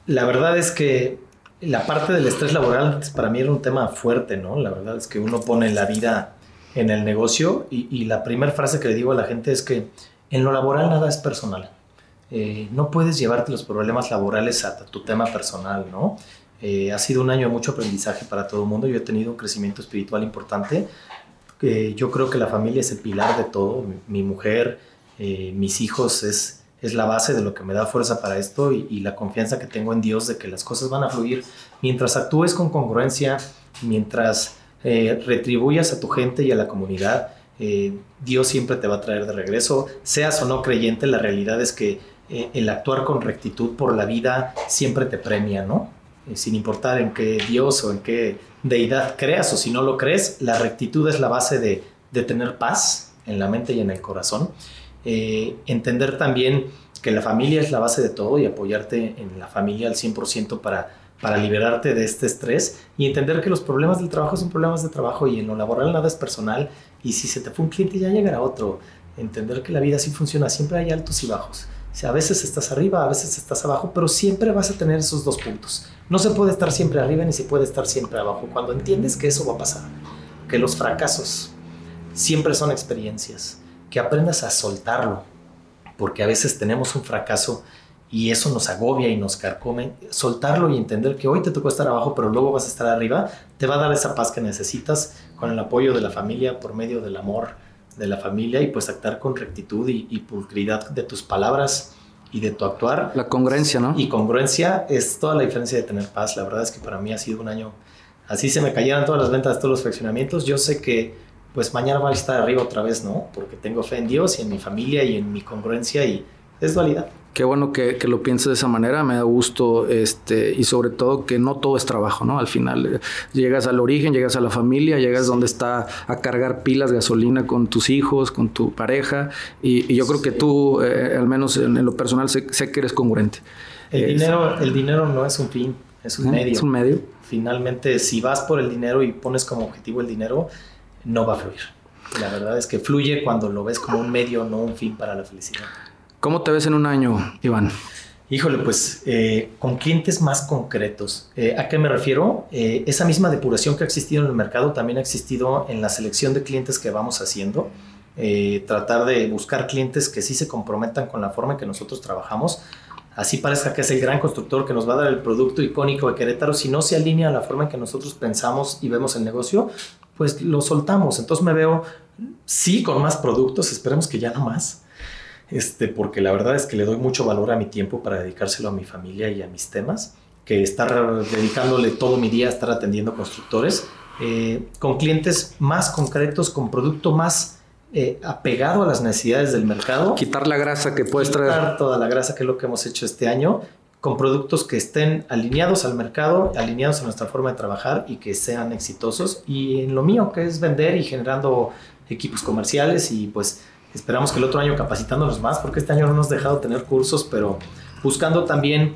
la verdad es que la parte del estrés laboral para mí era un tema fuerte, ¿no? La verdad es que uno pone la vida en el negocio y, la primera frase que le digo a la gente es que en lo laboral nada es personal. Eh, no puedes llevarte los problemas laborales a tu tema personal, ¿no? Eh, ha sido un año de mucho aprendizaje para todo el mundo. Yo he tenido un crecimiento espiritual importante. yo creo que la familia es el pilar de todo. Mi, mujer, eh, mis hijos es es la base de lo que me da fuerza para esto y, la confianza que tengo en Dios de que las cosas van a fluir mientras actúes con congruencia, mientras eh, retribuyas a tu gente y a la comunidad. Eh, Dios siempre te va a traer de regreso, seas o no creyente, la realidad es que eh, el actuar con rectitud por la vida siempre te premia, ¿no? sin importar en qué Dios o en qué deidad creas o si no lo crees, la rectitud es la base de, de tener paz en la mente y en el corazón. Eh, entender también que la familia es la base de todo y apoyarte en la familia al 100% para, para liberarte de este estrés y entender que los problemas del trabajo son problemas de trabajo y en lo laboral nada es personal y si se te fue un cliente ya llegará otro. Entender que la vida así funciona, siempre hay altos y bajos. O a veces estás arriba, a veces estás abajo, pero siempre vas a tener esos dos puntos. No se puede estar siempre arriba ni se puede estar siempre abajo. Cuando entiendes que eso va a pasar, que los fracasos siempre son experiencias, que aprendas a soltarlo, porque a veces tenemos un fracaso y eso nos agobia y nos carcome. Soltarlo y entender que hoy te tocó estar abajo, pero luego vas a estar arriba, te va a dar esa paz que necesitas con el apoyo de la familia, por medio del amor de la familia y pues actuar con rectitud y, y pulcridad de tus palabras y de tu actuar. La congruencia, ¿no? Y congruencia es toda la diferencia de tener paz. La verdad es que para mí ha sido un año así se me cayeran todas las ventas todos los fraccionamientos, yo sé que pues mañana va a estar arriba otra vez, ¿no? Porque tengo fe en Dios y en mi familia y en mi congruencia y es dualidad. Qué bueno que, que, lo pienses de esa manera, me da gusto, este, y sobre todo que no todo es trabajo, ¿no? Al final eh, llegas al origen, llegas a la familia, llegas donde está a cargar pilas, gasolina con tus hijos, con tu pareja, y, y yo creo que tú, eh, al menos en, en, lo personal, sé, sé que eres congruente. El, dinero, el dinero no es un fin, es un medio. Es un medio. Finalmente, si vas por el dinero y pones como objetivo el dinero, no va a fluir. La verdad es que fluye cuando lo ves como un medio, no un fin para la felicidad. ¿Cómo te ves en un año, Iván? Híjole, pues eh, con clientes más concretos. Eh, ¿A qué me refiero? Eh, esa misma depuración que ha existido en el mercado también ha existido en la selección de clientes que vamos haciendo. tratar de buscar clientes que sí se comprometan con la forma en que nosotros trabajamos. Así parezca que es el gran constructor que nos va a dar el producto icónico de Querétaro. Si no se alinea a la forma en que nosotros pensamos y vemos el negocio, pues lo soltamos. Entonces me veo, sí, con más productos, esperemos que ya no más este, porque la verdad es que le doy mucho valor a mi tiempo para dedicárselo a mi familia y a mis temas, que estar dedicándole todo mi día a estar atendiendo constructores, eh, con clientes más concretos, con producto más eh, apegado a las necesidades del mercado. Quitar la grasa que puedes quitar traer. toda la grasa, que es lo que hemos hecho este año, con productos que estén alineados al mercado, alineados a nuestra forma de trabajar y que sean exitosos. Y en lo mío, que es vender y generando equipos comerciales y pues Esperamos que el otro año capacitándonos más, porque este año no nos ha dejado tener cursos, pero buscando también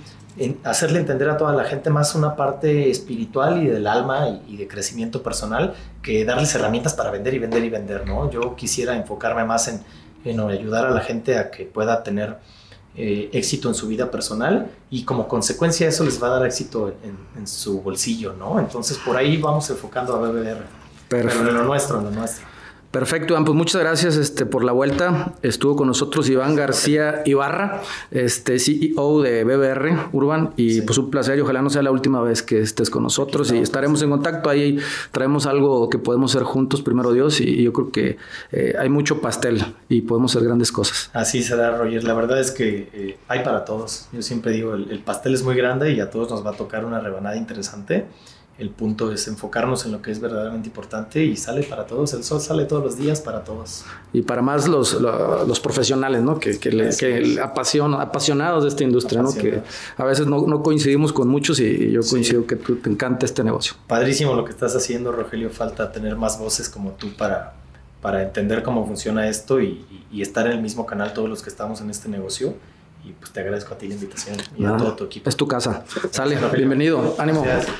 hacerle entender a toda la gente más una parte espiritual y del alma y, de crecimiento personal que darles herramientas para vender y vender y vender, ¿no? Yo quisiera enfocarme más en, en ayudar a la gente a que pueda tener eh, éxito en su vida personal y como consecuencia eso les va a dar éxito en, en su bolsillo, ¿no? Entonces por ahí vamos enfocando a BBR. Pero en lo nuestro, en lo nuestro. Perfecto, Iván. Pues muchas gracias este, por la vuelta. Estuvo con nosotros Iván García Ibarra, este CEO de BBR Urban. Y sí. pues un placer y ojalá no sea la última vez que estés con nosotros. Y estaremos en contacto. Ahí traemos algo que podemos hacer juntos, primero Dios. Y, y yo creo que eh, hay mucho pastel y podemos hacer grandes cosas. Así será, Roger. La verdad es que eh, hay para todos. Yo siempre digo, el, el pastel es muy grande y a todos nos va a tocar una rebanada interesante el punto es enfocarnos en lo que es verdaderamente importante y sale para todos, el sol sale todos los días para todos. Y para más los, los, los profesionales, ¿no? Que, que, le, que apasion, apasionados de esta industria, ¿no? Que a veces no, no, coincidimos con muchos y yo coincido sí. que tú, te encanta este negocio. Padrísimo lo que estás haciendo, Rogelio, falta tener más voces como tú para, para entender cómo funciona esto y, y, y estar en el mismo canal todos los que estamos en este negocio y pues te agradezco a ti la invitación y Nada, a todo tu equipo. Es tu casa. Sale, bienvenido. Ánimo. Gracias.